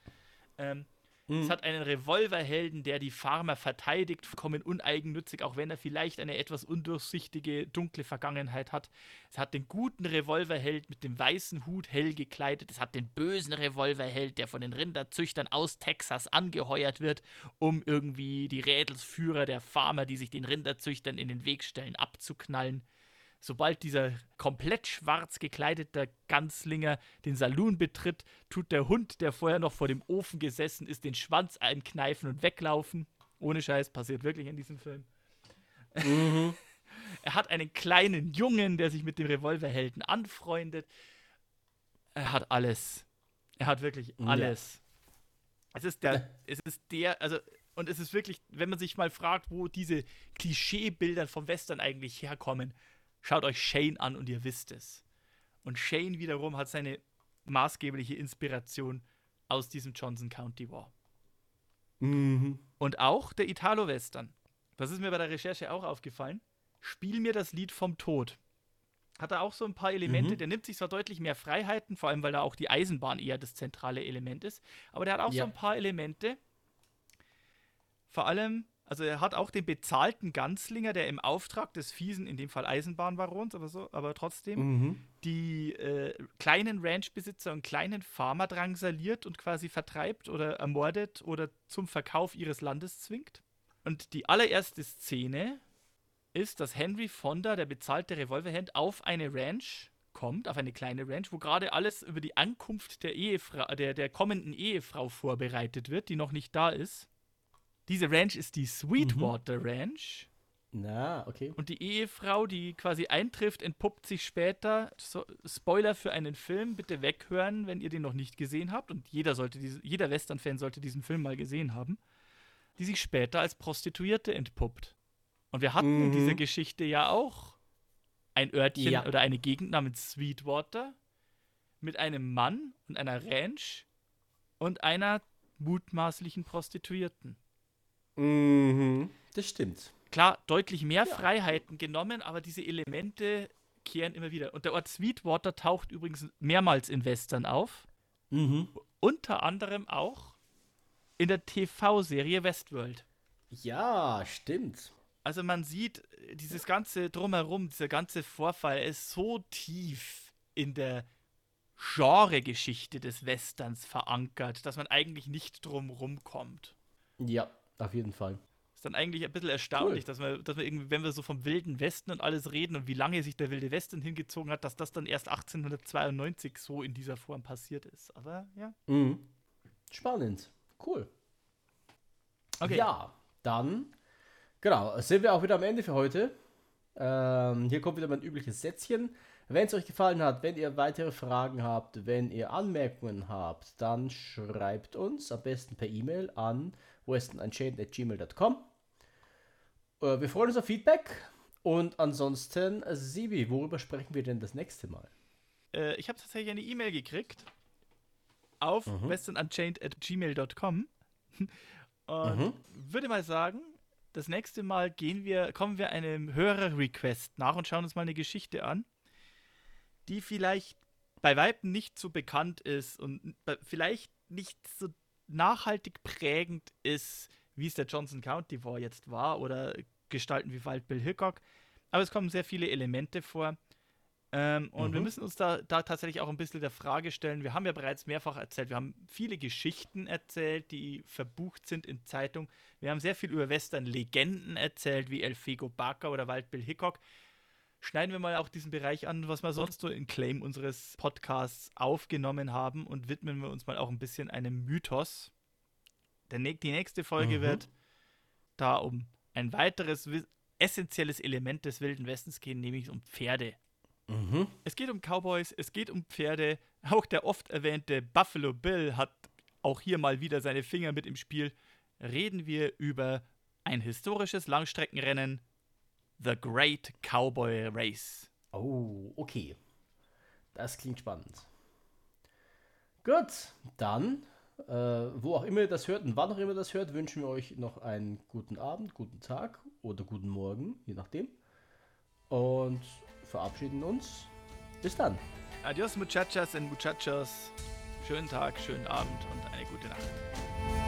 Ähm, Es hat einen Revolverhelden, der die Farmer verteidigt, vollkommen uneigennützig, auch wenn er vielleicht eine etwas undurchsichtige, dunkle Vergangenheit hat. Es hat den guten Revolverheld mit dem weißen Hut hell gekleidet. Es hat den bösen Revolverheld, der von den Rinderzüchtern aus Texas angeheuert wird, um irgendwie die Rädelsführer der Farmer, die sich den Rinderzüchtern in den Weg stellen, abzuknallen. Sobald dieser komplett schwarz gekleidete Ganzlinger den Saloon betritt, tut der Hund, der vorher noch vor dem Ofen gesessen ist, den Schwanz einkneifen und weglaufen. Ohne Scheiß, passiert wirklich in diesem Film. [laughs] er hat einen kleinen Jungen, der sich mit dem Revolverhelden anfreundet. Er hat alles. Er hat wirklich Ja. alles. Es ist der, [laughs] es ist der, also, und es ist wirklich, wenn man sich mal fragt, wo diese Klischeebilder vom Western eigentlich herkommen, schaut euch Shane an und ihr wisst es. Und Shane wiederum hat seine maßgebliche Inspiration aus diesem Johnson County War. Mhm. Und auch der Italo-Western. Das ist mir bei der Recherche auch aufgefallen. Spiel mir das Lied vom Tod. Hat er auch so ein paar Elemente. Mhm. Der nimmt sich zwar deutlich mehr Freiheiten, vor allem weil da auch die Eisenbahn eher das zentrale Element ist. Aber der hat auch Ja. so ein paar Elemente. Vor allem, also er hat auch den bezahlten Ganzlinger, der im Auftrag des fiesen, in dem Fall Eisenbahnbarons, aber so, aber trotzdem, Mhm. die äh, kleinen Ranchbesitzer und kleinen Farmer drangsaliert und quasi vertreibt oder ermordet oder zum Verkauf ihres Landes zwingt. Und die allererste Szene ist, dass Henry Fonda, der bezahlte Revolverhand, auf eine Ranch kommt, auf eine kleine Ranch, wo gerade alles über die Ankunft der Ehefrau, der, der kommenden Ehefrau vorbereitet wird, die noch nicht da ist. Diese Ranch ist die Sweetwater Ranch. Na, okay. Und die Ehefrau, die quasi eintrifft, entpuppt sich später. So, Spoiler für einen Film, bitte weghören, wenn ihr den noch nicht gesehen habt. Und jeder sollte diese, jeder Western-Fan sollte diesen Film mal gesehen haben. die sich später als Prostituierte entpuppt. Und wir hatten in dieser Mhm. Geschichte ja auch ein Örtchen Ja. oder eine Gegend namens Sweetwater mit einem Mann und einer Ranch und einer mutmaßlichen Prostituierten. Mhm. Das stimmt. Klar, deutlich mehr Freiheiten genommen, aber diese Elemente kehren immer wieder. Und der Ort Sweetwater taucht übrigens mehrmals in Western auf. Mhm. Unter anderem auch in der TV-Serie Westworld. Ja, stimmt. Also man sieht, äh, dieses ganze Drumherum, dieser ganze Vorfall ist so tief in der Genregeschichte des Westerns verankert, dass man eigentlich nicht drum rumkommt. Ja, auf jeden Fall. Ist dann eigentlich ein bisschen erstaunlich, dass wir, dass wir irgendwie, wenn wir so vom Wilden Westen und alles reden und wie lange sich der Wilde Westen hingezogen hat, dass das dann erst 1892 so in dieser Form passiert ist. Aber ja. Mhm. Spannend. Cool. Okay. Ja, dann, genau, sind wir auch wieder am Ende für heute. Ähm, hier kommt wieder mein übliches Sätzchen. Wenn es euch gefallen hat, wenn ihr weitere Fragen habt, wenn ihr Anmerkungen habt, dann schreibt uns am besten per E-Mail an westernunchained.gmail.com. Äh, wir freuen uns auf Feedback. Und ansonsten, Sibi, worüber sprechen wir denn das nächste Mal? Äh, ich habe tatsächlich eine E-Mail gekriegt auf Mhm. westernunchained.gmail.com [laughs] und Mhm. würde mal sagen, das nächste Mal gehen wir, kommen wir einem Hörer-Request nach und schauen uns mal eine Geschichte an, die vielleicht bei Weitem nicht so bekannt ist und vielleicht nicht so nachhaltig prägend ist, wie es der Johnson County War jetzt war oder Gestalten wie Wild Bill Hickok. Aber es kommen sehr viele Elemente vor. Ähm, und wir Mhm. müssen uns da, da tatsächlich auch ein bisschen der Frage stellen, wir haben ja bereits mehrfach erzählt, wir haben viele Geschichten erzählt, die verbucht sind in Zeitung. Wir haben sehr viel über Western-Legenden erzählt, wie El Fego Barker oder Wild Bill Hickok. Schneiden wir mal auch diesen Bereich an, was wir sonst so in Claim unseres Podcasts aufgenommen haben und widmen wir uns mal auch ein bisschen einem Mythos. Der, nä- die nächste Folge Mhm. wird da um ein weiteres essentielles Element des Wilden Westens gehen, nämlich um Pferde. Mhm. Es geht um Cowboys, es geht um Pferde. Auch der oft erwähnte Buffalo Bill hat auch hier mal wieder seine Finger mit im Spiel. Reden wir über ein historisches Langstreckenrennen, The Great Cowboy Race. Oh, okay. Das klingt spannend. Gut, dann, äh, wo auch immer ihr das hört und wann auch immer ihr das hört, wünschen wir euch noch einen guten Abend, guten Tag oder guten Morgen, je nachdem. Und verabschieden uns. Bis dann. Adios, Muchachas und Muchachos. Schönen Tag, schönen Abend und eine gute Nacht.